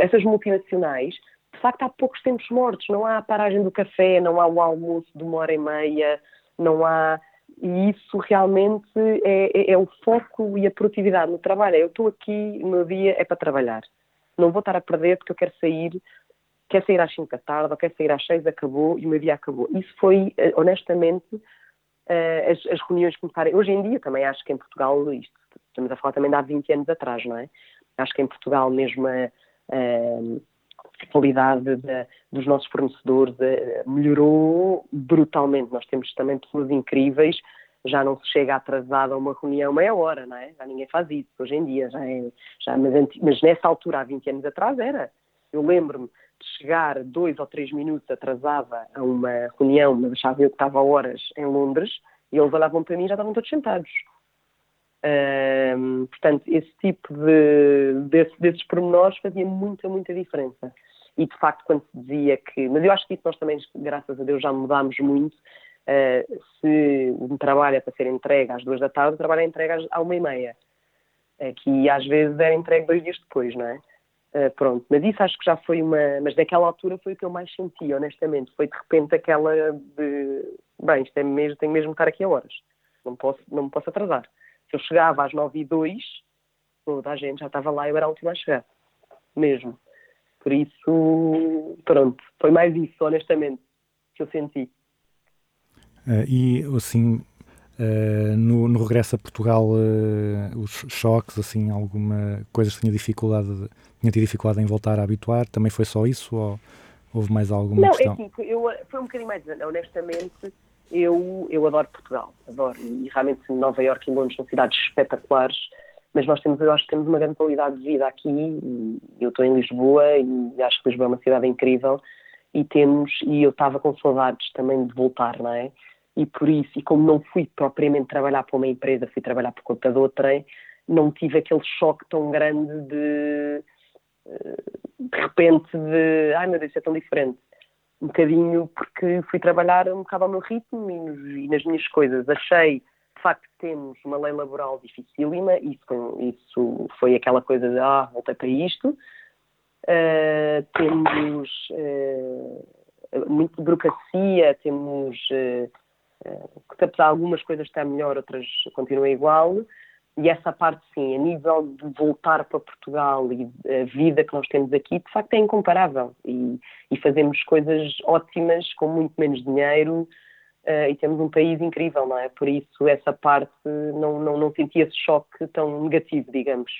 essas multinacionais, de facto há poucos tempos mortos, não há a paragem do café, não há o almoço de uma hora e meia, não há. E isso realmente é, é- é o foco e a produtividade no trabalho. Eu estou aqui, o meu dia é para trabalhar. Não vou estar a perder porque eu quero sair, quer sair às 5 da tarde ou quer sair às 6, acabou e o meu dia acabou. Isso foi, eh, honestamente, eh, as, as reuniões começarem. Hoje em dia também acho que em Portugal, isto, estamos a falar também de há 20 anos atrás, não é? Acho que em Portugal mesmo a, a qualidade da- dos nossos fornecedores eh, melhorou brutalmente. Nós temos também pessoas incríveis, já não se chega atrasado a uma reunião meia hora, não é? Já ninguém faz isso hoje em dia, já é, já, mas, mas nessa altura, há 20 anos atrás, era. Eu lembro-me de chegar dois ou três minutos atrasada a uma reunião, mas achava eu que estava horas em Londres, e eles olhavam para mim e já estavam todos sentados. Portanto, esse tipo de, desse- desses pormenores fazia muita, muita diferença. E, de facto, quando se dizia que... Mas eu acho que isso nós também, graças a Deus, já mudámos muito. Ah, se um trabalho é para ser entregue às duas da tarde, o trabalho é entregue às, uma e meia. Aqui, às vezes, era entregue dois dias depois, não é? Ah, pronto, mas isso acho que já foi uma... Mas naquela altura foi o que eu mais senti, honestamente. Foi, de repente, aquela de... Bem, isto é mesmo, tenho mesmo que estar aqui a horas. Não, posso, não me posso atrasar. Se eu chegava às nove e dois, toda a gente já estava lá e eu era a última a chegar. Mesmo. Por isso, pronto. Foi mais isso, honestamente, que eu senti. Eh, e assim, eh, no, no regresso a Portugal, eh, os choques, assim, alguma coisas que tinha dificuldade, de- tinha tido dificuldade em voltar a habituar, também foi só isso ou houve mais alguma Não, questão? é assim, eu, foi um bocadinho mais. Honestamente, eu, eu adoro Portugal, adoro. E realmente Nova Iorque e Londres são cidades espetaculares, mas nós temos, eu acho que temos uma grande qualidade de vida aqui. E eu estou em Lisboa e acho que Lisboa é uma cidade incrível. E temos, e eu estava com saudades também de voltar, não é? E por isso, e como não fui propriamente trabalhar para uma empresa, fui trabalhar por conta de outra, não tive aquele choque tão grande de eh, de repente de ai meu Deus, é tão diferente. Um bocadinho porque fui trabalhar um bocado ao meu ritmo e, nos- e nas minhas coisas. Achei, de facto, que temos uma lei laboral dificílima, isso, isso foi aquela coisa de ah, voltei para isto. Eh, temos eh, muita burocracia, temos eh, que apesar de algumas coisas estar melhor, outras continuam igual. E essa parte, sim, a nível de voltar para Portugal e a vida que nós temos aqui, de facto é incomparável. E, e fazemos coisas ótimas com muito menos dinheiro eh, e temos um país incrível, não é? Por isso, essa parte não, não, não senti esse choque tão negativo, digamos.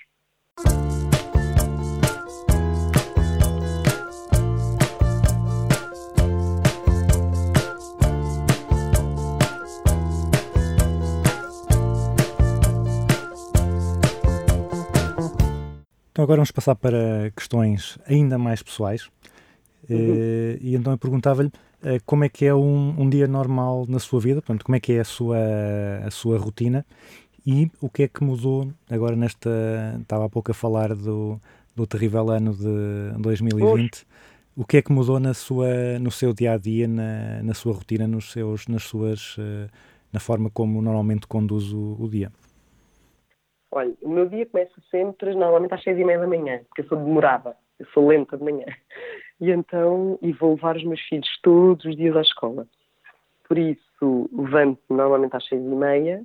Então agora vamos passar para questões ainda mais pessoais. Eh, e então eu perguntava-lhe eh, como é que é um, um dia normal na sua vida, portanto, como é que é a sua, a sua rotina e o que é que mudou agora nesta. Estava há pouco a falar do, do terrível ano de 2020. O que é que mudou na, sua, no seu dia a dia, na, na sua rotina, nos seus, nas suas, eh, na forma como normalmente conduz o, o dia? Olha, o meu dia começa sempre, normalmente às seis e meia da manhã, porque eu sou demorada, eu sou lenta de manhã. E então, e vou levar os meus filhos todos os dias à escola. Por isso, levanto-me normalmente às seis e meia,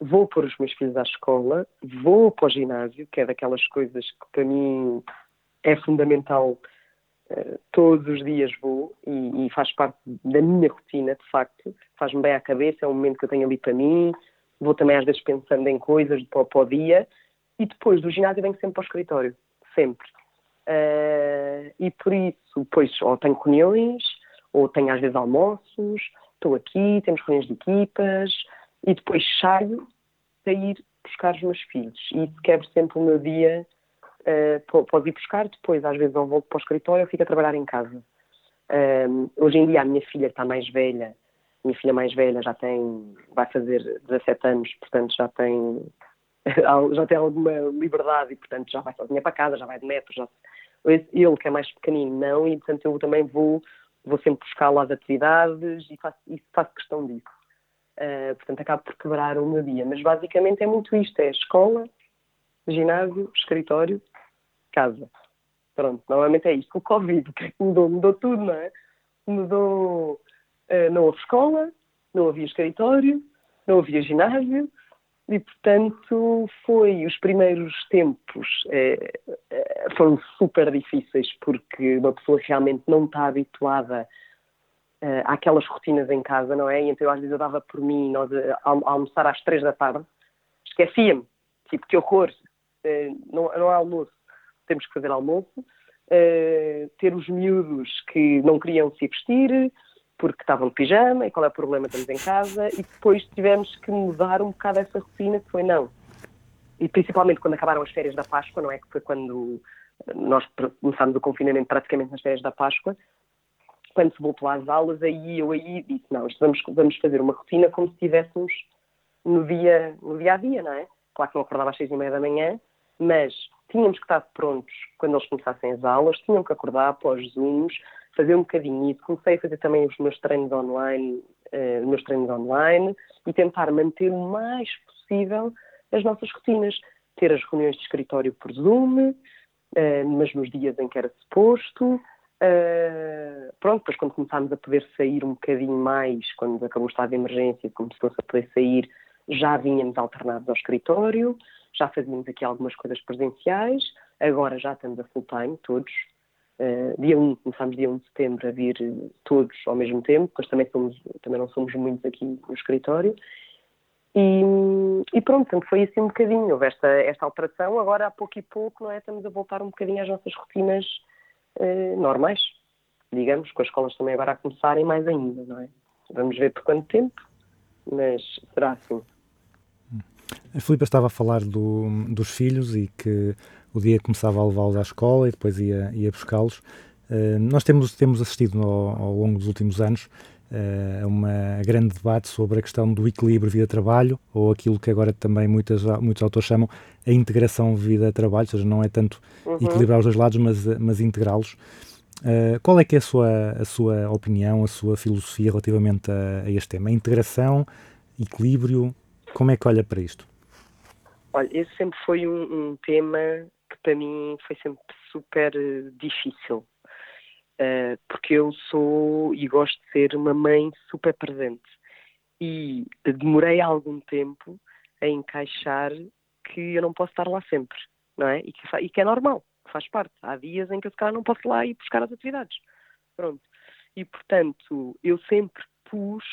vou pôr os meus filhos à escola, vou para o ginásio, que é daquelas coisas que para mim é fundamental, eh, todos os dias vou e, e faz parte da minha rotina, de facto, faz-me bem à cabeça, é um momento que eu tenho ali para mim, vou também às vezes pensando em coisas para, para o dia e depois do ginásio venho sempre para o escritório, sempre. Eh, e por isso, pois, ou tenho reuniões, ou tenho às vezes almoços, estou aqui, temos reuniões de equipas, e depois saio para ir buscar os meus filhos. E isso quebra sempre o meu dia, posso ir buscar, depois às vezes eu volto para o escritório ou fico a trabalhar em casa. Um, hoje em dia a minha filha está mais velha, minha filha mais velha já tem, vai fazer 17 anos, portanto já tem, já tem alguma liberdade e portanto já vai sozinha para casa, já vai de metro, já ele que é mais pequenino não e portanto eu também vou, vou sempre buscar lá as atividades e faço, e faço questão disso. Uh, portanto acabo por quebrar o meu dia, mas basicamente é muito isto, é escola, ginásio, escritório, casa. Pronto, normalmente é isto. O Covid, mudou? Mudou tudo, não é? Mudou. Eh, não houve escola, não havia escritório, não havia ginásio, e portanto foi. Os primeiros tempos eh, eh, foram super difíceis, porque uma pessoa realmente não está habituada àquelas rotinas em casa, não é? E então às vezes eu dava por mim nós, al- almoçar às três da tarde, esquecia-me, tipo, que horror, não, não há almoço temos que fazer almoço, ter os miúdos que não queriam se vestir porque estavam de pijama e qual é o problema, estamos em casa e depois tivemos que mudar um bocado essa rotina que foi não. E principalmente quando acabaram as férias da Páscoa, não é? Que foi quando nós começámos o confinamento praticamente nas férias da Páscoa, quando se voltou às aulas, aí eu aí disse, não, isto vamos, vamos fazer uma rotina como se estivéssemos no dia, no dia a dia, não é? Claro que não acordava às seis e meia da manhã, mas tínhamos que estar prontos quando eles começassem as aulas, tinham que acordar após Zooms, fazer um bocadinho isso. Comecei a fazer também os meus treinos online, os meus treinos online e tentar manter o mais possível as nossas rotinas. Ter as reuniões de escritório por Zoom, eh, mas nos dias em que era suposto. Eh, pronto, depois quando começámos a poder sair um bocadinho mais, quando acabou o estado de emergência, começou-se a poder sair, já vínhamos alternados ao escritório, já fazíamos aqui algumas coisas presenciais, agora já estamos a full time, todos. Uh, dia 1, começámos dia 1 de setembro a vir uh, todos ao mesmo tempo, depois também, somos, também não somos muitos aqui no escritório. E, e pronto, foi assim um bocadinho. Houve esta, esta alteração, agora a pouco e pouco, não é? Estamos a voltar um bocadinho às nossas rotinas uh, normais, digamos, com as escolas também agora a começarem mais ainda, não é? Vamos ver por quanto tempo, mas será assim. A Filipa estava a falar do, dos filhos e que o dia começava a levá-los à escola e depois ia, ia buscá-los. Uh, nós temos, temos assistido ao, ao longo dos últimos anos uh, uma grande debate sobre a questão do equilíbrio vida-trabalho, ou aquilo que agora também muitas, muitos autores chamam a integração vida-trabalho, ou seja, não é tanto Uhum. equilibrar os dois lados, mas, mas integrá-los. Uh, qual é que é a sua, a sua opinião, a sua filosofia relativamente a, a este tema? A integração, equilíbrio, como é que olha para isto? Olha, esse sempre foi um, um tema para mim foi sempre super eh, difícil. Eh, porque eu sou e gosto de ser uma mãe super presente. E demorei algum tempo a encaixar que eu não posso estar lá sempre, não é? E que, e que é normal, faz parte. Há dias em que eu se calhar não posso lá ir buscar as atividades. Pronto. E portanto, eu sempre pus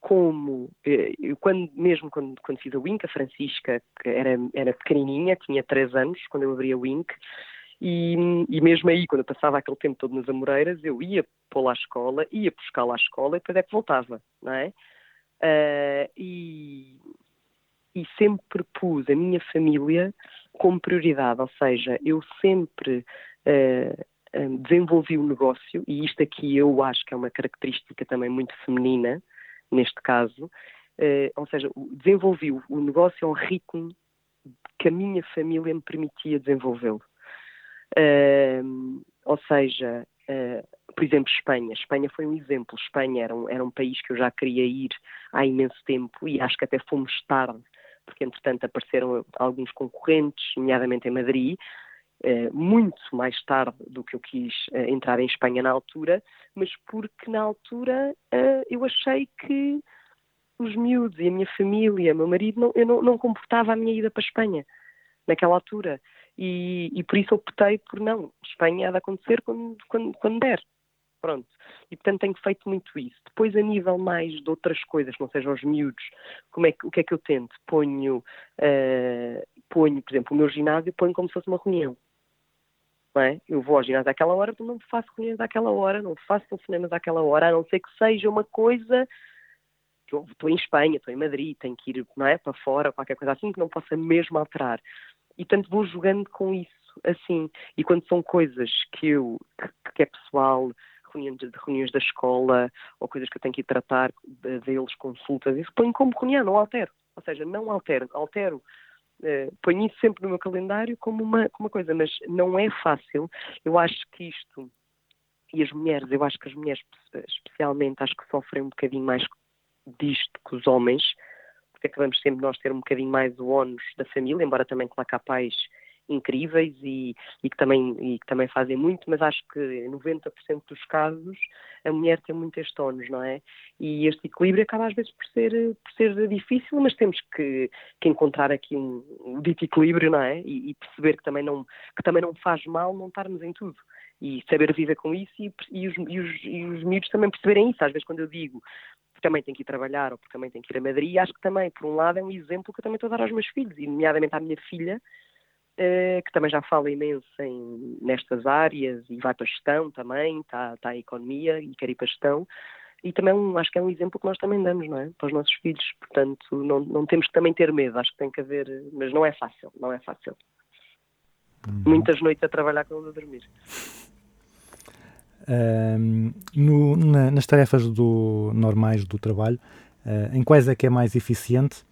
como, eh, quando, mesmo quando, quando fiz a Wink, a Francisca, que era, era pequenininha, tinha 3 anos quando eu abri a Wink, e, e mesmo aí, quando eu passava aquele tempo todo nas Amoreiras, eu ia pô-la à escola, ia buscá-la à escola e depois é que voltava, não é? Ah, e, e sempre pus a minha família como prioridade, ou seja, eu sempre ah, desenvolvi o negócio, e isto aqui eu acho que é uma característica também muito feminina, neste caso, eh, ou seja, desenvolvi o, negócio ao ritmo que a minha família me permitia desenvolvê-lo. Ahm, ou seja, eh, por exemplo, Espanha. Espanha foi um exemplo. Espanha era um, era um país que eu já queria ir há imenso tempo e acho que até fomos tarde, porque entretanto apareceram alguns concorrentes, nomeadamente em Madrid, eh, muito mais tarde do que eu quis eh, entrar em Espanha na altura, mas porque na altura eh, eu achei que os miúdos e a minha família, meu marido, não, eu não, não comportava a minha ida para a Espanha naquela altura. E, e por isso optei por não, Espanha há de acontecer quando, quando, quando der. Pronto. E portanto tenho feito muito isso. Depois, a nível mais de outras coisas, não sejam os miúdos, como é que, o que é que eu tento? Ponho, eh, ponho, por exemplo, o meu ginásio, ponho como se fosse uma reunião. É? Eu vou ao ginásio àquela hora, não faço reuniões àquela hora, não faço telefonemas àquela hora, a não ser que seja uma coisa eu estou em Espanha, estou em Madrid, tenho que ir não é, para fora, qualquer coisa assim, que não possa mesmo alterar. E tanto vou jogando com isso, assim. E quando são coisas que eu, que, que é pessoal, reuniões, de- reuniões da escola, ou coisas que eu tenho que ir tratar de- deles, consultas, isso ponho como reunião, não altero. Ou seja, não altero, altero eh, ponho isso sempre no meu calendário como uma, como uma coisa, mas não é fácil. Eu acho que isto, e as mulheres, eu acho que as mulheres especialmente, acho que sofrem um bocadinho mais disto que os homens, porque acabamos sempre nós ter um bocadinho mais o ónus da família, embora também claro que há incríveis e, e, que também, e que também fazem muito, mas acho que em 90% dos casos a mulher tem muito este não é? E este equilíbrio acaba às vezes por ser, por ser difícil, mas temos que, que encontrar aqui um, dito equilíbrio, não é? E, e perceber que também, não, que também não faz mal não estarmos em tudo. E saber viver com isso e, e, os, e, os, e os miúdos também perceberem isso. Às vezes quando eu digo porque também tenho que ir trabalhar ou porque também tenho que ir a Madrid, acho que também, por um lado, é um exemplo que eu também estou a dar aos meus filhos, e nomeadamente à minha filha, que também já fala imenso em, nestas áreas e vai para a gestão também, está, está em economia e quer ir para a gestão. E também um- acho que é um exemplo que nós também damos, não é? Para os nossos filhos. Portanto, não, não temos que também ter medo, acho que tem que haver, mas não é fácil, não é fácil. Muitas noites a trabalhar com eles a dormir. Ahm, no- na- nas tarefas do- normais do trabalho, ah, em quais é que é mais eficiente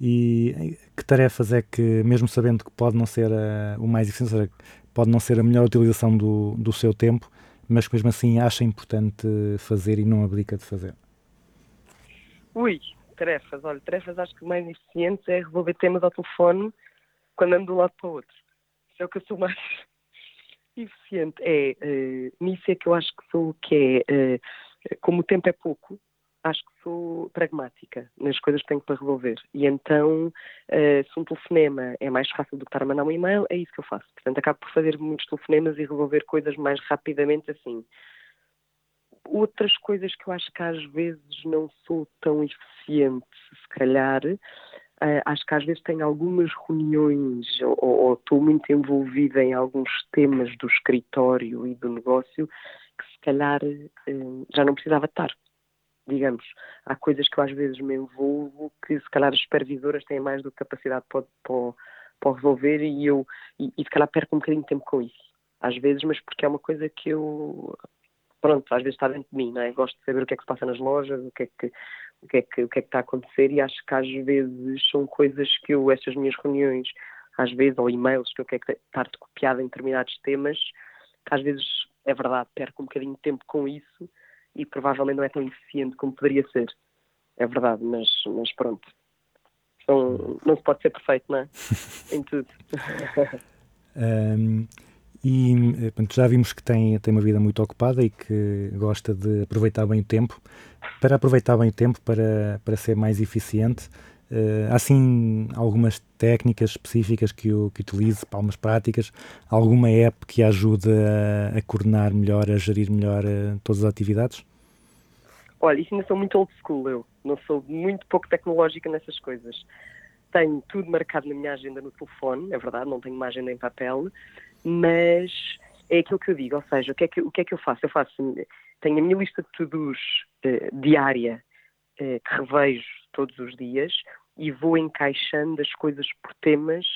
e em que tarefas é que, mesmo sabendo que pode não ser ah, o mais eficiente, seja, pode não ser a melhor utilização do, do seu tempo, mas que mesmo assim acha importante fazer e não abdica de fazer? Ui, tarefas. Olha, tarefas acho que o mais eficiente é resolver temas ao telefone quando ando de um lado para o outro. Isso é o que eu sou mais eficiente. É, eh, nisso é que eu acho que sou, que é, eh, como o tempo é pouco, acho que sou pragmática nas coisas que tenho para resolver. E então, eh, se um telefonema é mais fácil do que estar a mandar um e-mail, é isso que eu faço. Portanto, acabo por fazer muitos telefonemas e resolver coisas mais rapidamente assim outras coisas que eu acho que às vezes não sou tão eficiente, se calhar, eh, acho que às vezes tenho algumas reuniões ou, ou estou muito envolvida em alguns temas do escritório e do negócio que se calhar eh, já não precisava estar. Digamos, há coisas que eu às vezes me envolvo que se calhar as supervisoras têm mais do que capacidade para, para, para resolver e eu e, e se calhar perco um bocadinho de tempo com isso. Às vezes, mas porque é uma coisa que eu pronto, às vezes está dentro de mim, não é? Gosto de saber o que é que se passa nas lojas, o que é que, o que, é que, o que, é que está a acontecer e acho que às vezes são coisas que eu, essas minhas reuniões, às vezes, ou e-mails que eu quero estar copiado em determinados temas, que às vezes é verdade, perco um bocadinho de tempo com isso e provavelmente não é tão eficiente como poderia ser. É verdade, mas, mas pronto. São, não se pode ser perfeito, não é? em tudo. Um, e eh, portanto, já vimos que tem, tem uma vida muito ocupada e que gosta de aproveitar bem o tempo. Para aproveitar bem o tempo, para, para ser mais eficiente, uh, há assim algumas técnicas específicas que, eu, que utilize, algumas práticas, alguma app que ajude a, a coordenar melhor, a gerir melhor uh, todas as atividades? Olha, isso ainda sou muito old school, eu. Não sou muito pouco tecnológica nessas coisas. Tenho tudo marcado na minha agenda no telefone, é verdade, não tenho uma agenda em papel, mas é aquilo que eu digo, ou seja, o que é que, o que, é que eu faço? Eu faço, tenho a minha lista de to-dos eh, diária eh, que revejo todos os dias e vou encaixando as coisas por temas,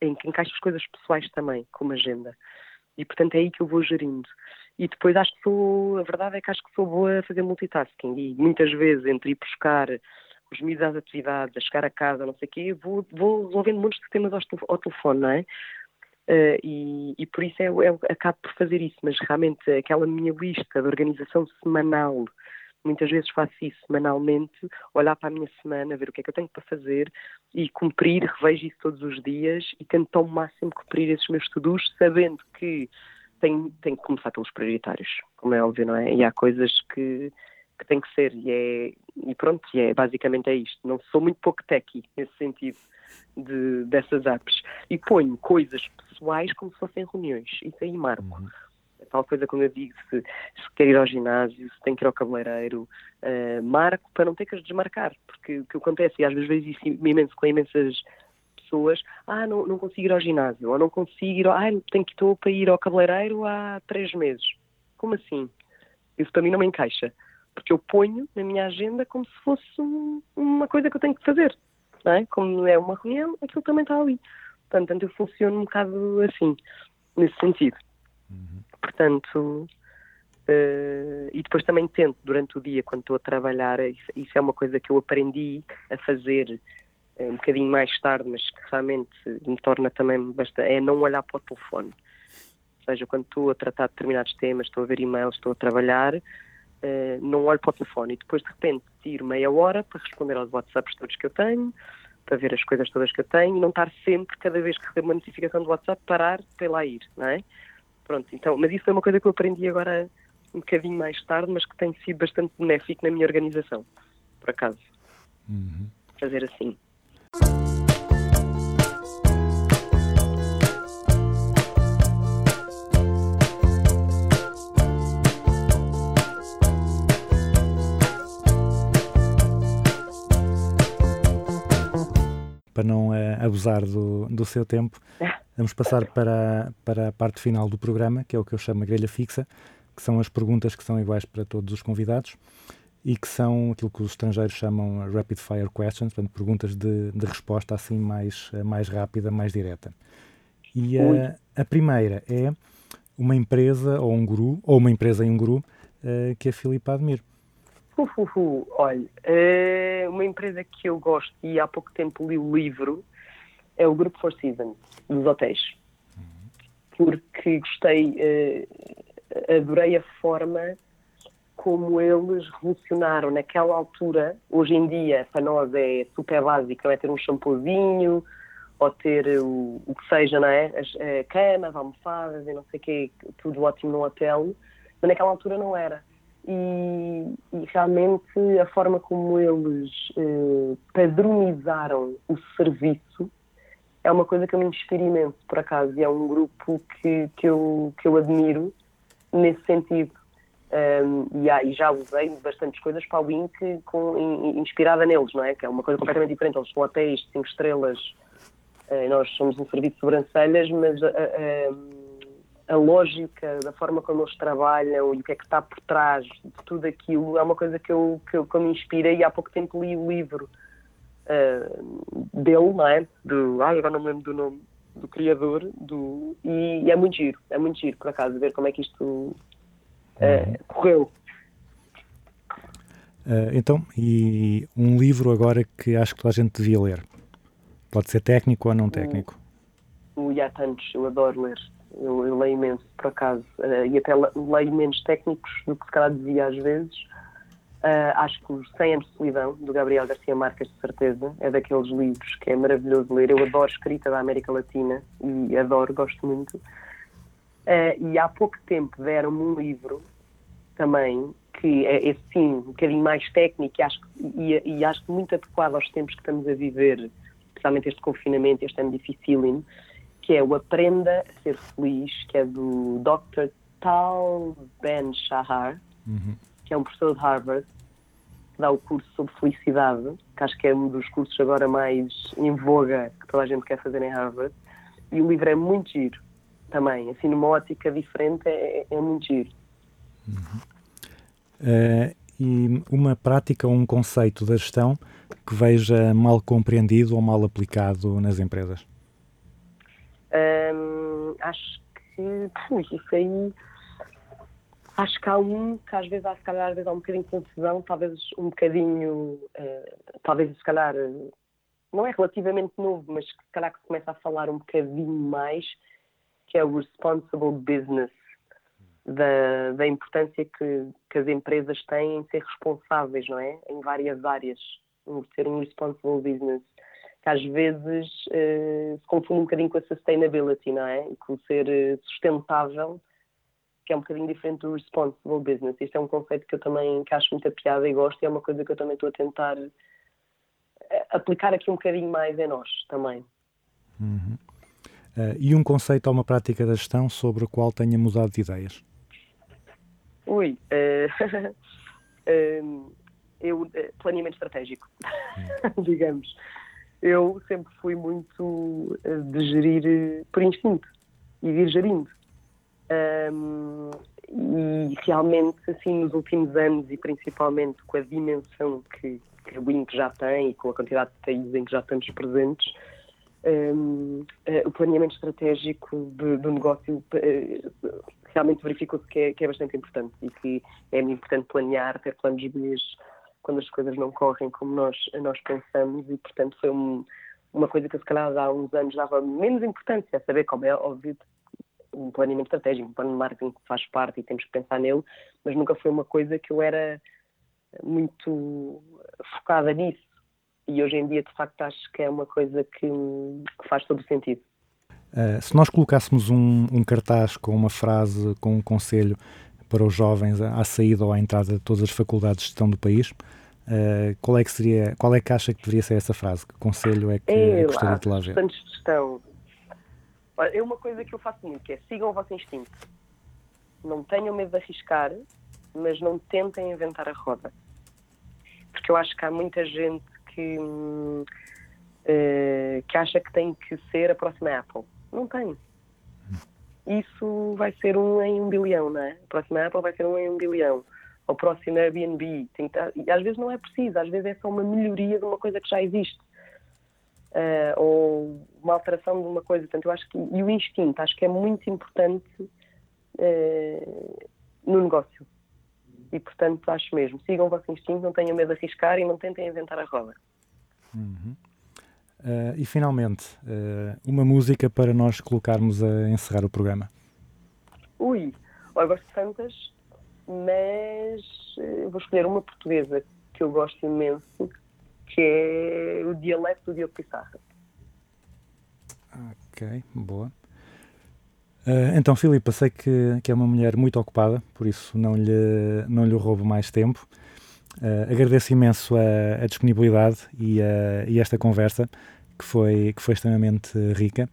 em que encaixo as coisas pessoais também, como agenda. E portanto é aí que eu vou gerindo. E depois acho que sou, a verdade é que acho que sou boa a fazer multitasking e muitas vezes entre ir buscar os miúdos às atividades, a chegar a casa, não sei o quê, vou, vou resolvendo de temas ao, ao telefone, não é? Uh, e, e, por isso é, é, acabo por fazer isso, mas realmente aquela minha lista de organização semanal, muitas vezes faço isso semanalmente, olhar para a minha semana, ver o que é que eu tenho para fazer e cumprir, revejo isso todos os dias e tento ao máximo cumprir esses meus estudos, sabendo que tenho, tenho que começar pelos prioritários, como é óbvio, não é? E há coisas que, que tem que ser, e, é, e pronto, e é, basicamente é isto. Não sou muito pouco techy nesse sentido de, dessas apps. E ponho coisas pessoais como se fossem reuniões. Isso aí marco. Uhum. Tal coisa como eu digo, se, se quer ir ao ginásio, se tem que ir ao cabeleireiro, uh, marco para não ter que as desmarcar. Porque o que acontece, e às vezes vejo isso imenso com imensas pessoas, ah, não, não consigo ir ao ginásio, ou não consigo ir, ao, ah, tenho que estou para ir ao cabeleireiro há três meses. Como assim? Isso para mim não me encaixa. Porque eu ponho na minha agenda como se fosse um, uma coisa que eu tenho que fazer não é? Como é uma reunião, aquilo também está ali. Portanto, eu funciono um bocado assim, nesse sentido. Uhum. Portanto, uh, e depois também tento, durante o dia, quando estou a trabalhar, isso, isso é uma coisa que eu aprendi a fazer um bocadinho mais tarde, mas que realmente me torna também bastante, é não olhar para o telefone. Ou seja, quando estou a tratar de determinados temas, estou a ver e-mails, estou a trabalhar, uh, não olho para o telefone e depois de repente tiro meia hora para responder aos WhatsApps todos que eu tenho, para ver as coisas todas que eu tenho e não estar sempre, cada vez que recebo uma notificação do WhatsApp, parar para lá ir, não é? Pronto, então, mas isso é uma coisa que eu aprendi agora um bocadinho mais tarde, mas que tem sido bastante benéfico na minha organização, por acaso. Uhum. Fazer assim. Para não uh, abusar do, do seu tempo, vamos passar para, para a parte final do programa, que é o que eu chamo a grelha fixa, que são as perguntas que são iguais para todos os convidados e que são aquilo que os estrangeiros chamam rapid fire questions, portanto, perguntas de, de resposta assim mais, eh, mais rápida, mais direta. E a, a primeira é uma empresa ou um guru, ou uma empresa e um guru, uh, que a Filipe admira. Uhuhu, olha, é uma empresa que eu gosto e há pouco tempo li o livro é o Grupo Four Seasons, dos hotéis. Porque gostei, uh, adorei a forma como eles revolucionaram naquela altura. Hoje em dia, para nós é super básico, não é ter um shampoozinho ou ter o, o que seja, não é? As uh, camas, almofadas e não sei o quê, tudo ótimo no hotel. Mas naquela altura não era e, e, realmente a forma como eles eh, padronizaram o serviço é uma coisa que eu me inspiro imenso, por acaso, e é um grupo que, que, eu, que eu admiro nesse sentido. Um, e, e, já usei bastantes coisas para o Wink com, in, inspirada neles, não é? Que é uma coisa completamente diferente. Eles são hotéis de 5 estrelas, uh, nós somos um serviço de sobrancelhas, mas uh, uh, a lógica da forma como eles trabalham e o que é que está por trás de tudo aquilo é uma coisa que eu, que eu, que eu me inspirei e há pouco tempo li o livro uh, dele, não é? Do, ai, agora não me lembro do nome do criador do, e, e, é muito giro, é muito giro por acaso ver como é que isto eh, correu. Ah, então, e um livro agora que acho que toda a gente devia ler. Pode ser técnico ou não técnico. O e há tantos, eu adoro ler. Eu, eu leio imenso, por acaso. Eh, e até le- leio menos técnicos do que se calhar devia às vezes. Eh, acho que os 100 anos de solidão, do Gabriel Garcia Marques, de certeza, é daqueles livros que é maravilhoso ler. Eu adoro escrita da América Latina e adoro, gosto muito. Eh, e há pouco tempo deram-me um livro também, que é esse sim, um bocadinho mais técnico e acho, e, e acho muito adequado aos tempos que estamos a viver, especialmente este confinamento, este ano dificílimo, que é o Aprenda a Ser Feliz, que é do Dr. Tal Ben Shahar, que é um professor de Harvard, que dá o curso sobre felicidade, que acho que é um dos cursos agora mais em voga que toda a gente quer fazer em Harvard. E o livro é muito giro também, assim, numa ótica diferente, é, é muito giro. Ah, e uma prática ou um conceito da gestão que veja mal compreendido ou mal aplicado nas empresas. Acho que, isso aí, acho que há um que às vezes há, se calhar, às vezes há um bocadinho de confusão, talvez um bocadinho, eh, talvez se calhar, não é relativamente novo, mas se calhar que se começa a falar um bocadinho mais, que é o responsible business, da, da importância que, que as empresas têm em ser responsáveis, não é? Em várias áreas, em ser um responsible business que às vezes eh, se confunde um bocadinho com a sustainability, não é? Com o ser eh, sustentável, que é um bocadinho diferente do responsible business. Isto é um conceito que eu também que acho muita piada e gosto e é uma coisa que eu também estou a tentar eh, aplicar aqui um bocadinho mais em nós também. Ah, e um conceito ou uma prática da gestão sobre o qual tenha mudado de ideias. Ui, eh, eh, eu, planeamento estratégico, digamos. Eu sempre fui muito eh, de gerir eh, por instinto e de ir gerindo. Ahm, e realmente, assim, nos últimos anos e principalmente com a dimensão que, que a Wink já tem e com a quantidade de países em que já estamos presentes, ahm, eh, o planeamento estratégico de- do negócio eh, realmente verificou-se que é, que é bastante importante e que é muito importante planear, ter planos B quando as coisas não correm como nós, nós pensamos e, portanto, foi um- uma coisa que se calhar há uns anos dava menos importância, a saber como é óbvio um planeamento estratégico, um plano de marketing que faz parte e temos que pensar nele, mas nunca foi uma coisa que eu era muito focada nisso. E hoje em dia, de facto, acho que é uma coisa que, que faz todo o sentido. Uh, se nós colocássemos um, um cartaz com uma frase, com um conselho para os jovens à saída ou à entrada de todas as faculdades de gestão do país, uh, qual é que seria, qual é que acha que deveria ser essa frase? Que conselho é que É, gostaria lá, de lá ver? de gestão. Olha, é uma coisa que eu faço muito, que é sigam o vosso instinto. Não tenham medo de arriscar, mas não tentem inventar a roda. Porque eu acho que há muita gente que, eh, que acha que tem que ser a próxima Apple. Não tem. Isso vai ser um em um bilhão, não é? A próxima Apple vai ser um em um bilhão. O próximo Airbnb. Estar- E às vezes não é preciso, às vezes é só uma melhoria de uma coisa que já existe. Ah, ou uma alteração de uma coisa. Portanto, eu acho que. E o instinto, acho que é muito importante eh, no negócio. E, portanto, acho mesmo. Sigam o vosso instinto, não tenham medo de arriscar e não tentem inventar a roda. Uh, e finalmente, uh, uma música para nós colocarmos a encerrar o programa. Ui, eu gosto de tantas, mas eh, vou escolher uma portuguesa que eu gosto imenso, que é o dialeto do Diogo Pissarra. Ok, boa. Então, Filipa, sei que, que é uma mulher muito ocupada, por isso não lhe, não lhe roubo mais tempo. Uh, agradeço imenso a, a disponibilidade e, a, e esta conversa, que foi, que foi extremamente rica.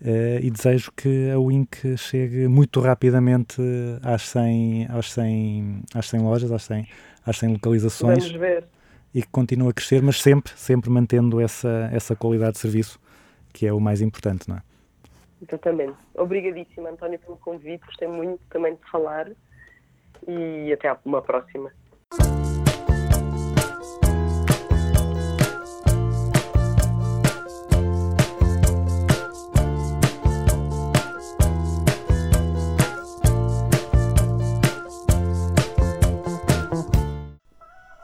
Uh, e desejo que a Wink chegue muito rapidamente às 100, às 100, às 100 lojas, às 100, às 100 localizações Vamos ver. e que continue a crescer, mas sempre, sempre mantendo essa, essa qualidade de serviço, que é o mais importante, não é? Exatamente. Obrigadíssima, António, pelo convite. Gostei muito também de falar e até uma próxima.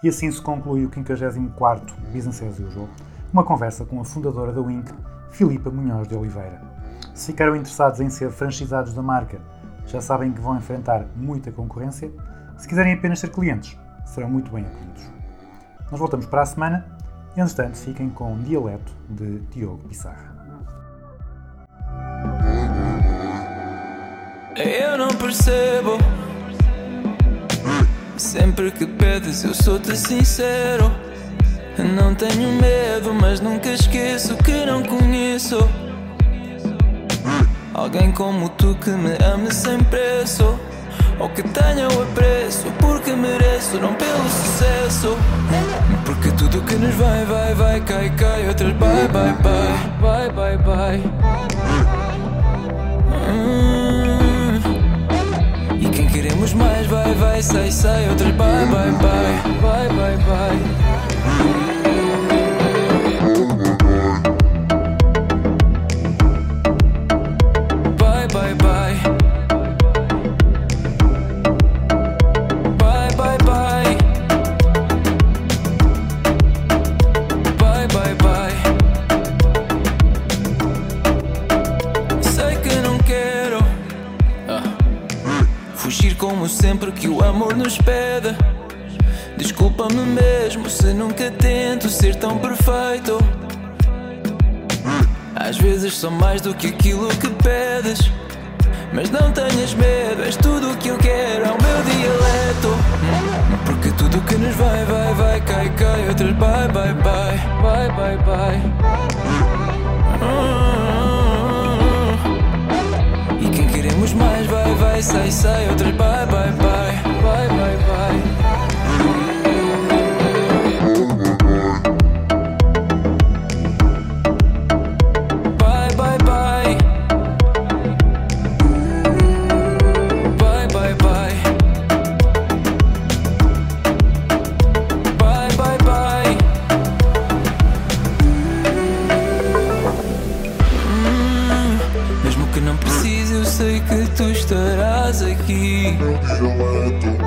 E assim se conclui o 54º Business as Usual, uma conversa com a fundadora da Wink, Filipa Munhoz de Oliveira. Se ficaram interessados em ser franchisados da marca, já sabem que vão enfrentar muita concorrência. Se quiserem apenas ser clientes, serão muito bem acolhidos. Nós voltamos para a semana. Entretanto, fiquem com Dialeto de Diogo Pissarra. Eu não percebo. Sempre que pedes, eu sou-te sincero. Não tenho medo, mas nunca esqueço que não conheço. Alguém como tu que me ame sem preço. Ou que tenha o apreço, porque mereço, não pelo sucesso. Porque tudo que nos vai, vai, vai, cai, cai. Outras bye, bye, bye, bye, bye, bye. Hum. Mais vai, vai, sai, sai. Outras bye, bye, bye, bye, bye. Bye, sempre que o amor nos pede. Desculpa-me mesmo se nunca tento ser tão perfeito. Às vezes sou mais do que aquilo que pedes. Mas não tenhas medo, és tudo o que eu quero, é o meu dialeto. Porque tudo que nos vai, vai, vai, cai, cai. Outras bye, bye, bye, bye, bye, bye. Hum, vai, vai, sai, sai. Outras bye, bye, bye, bye, bye, bye. Oh.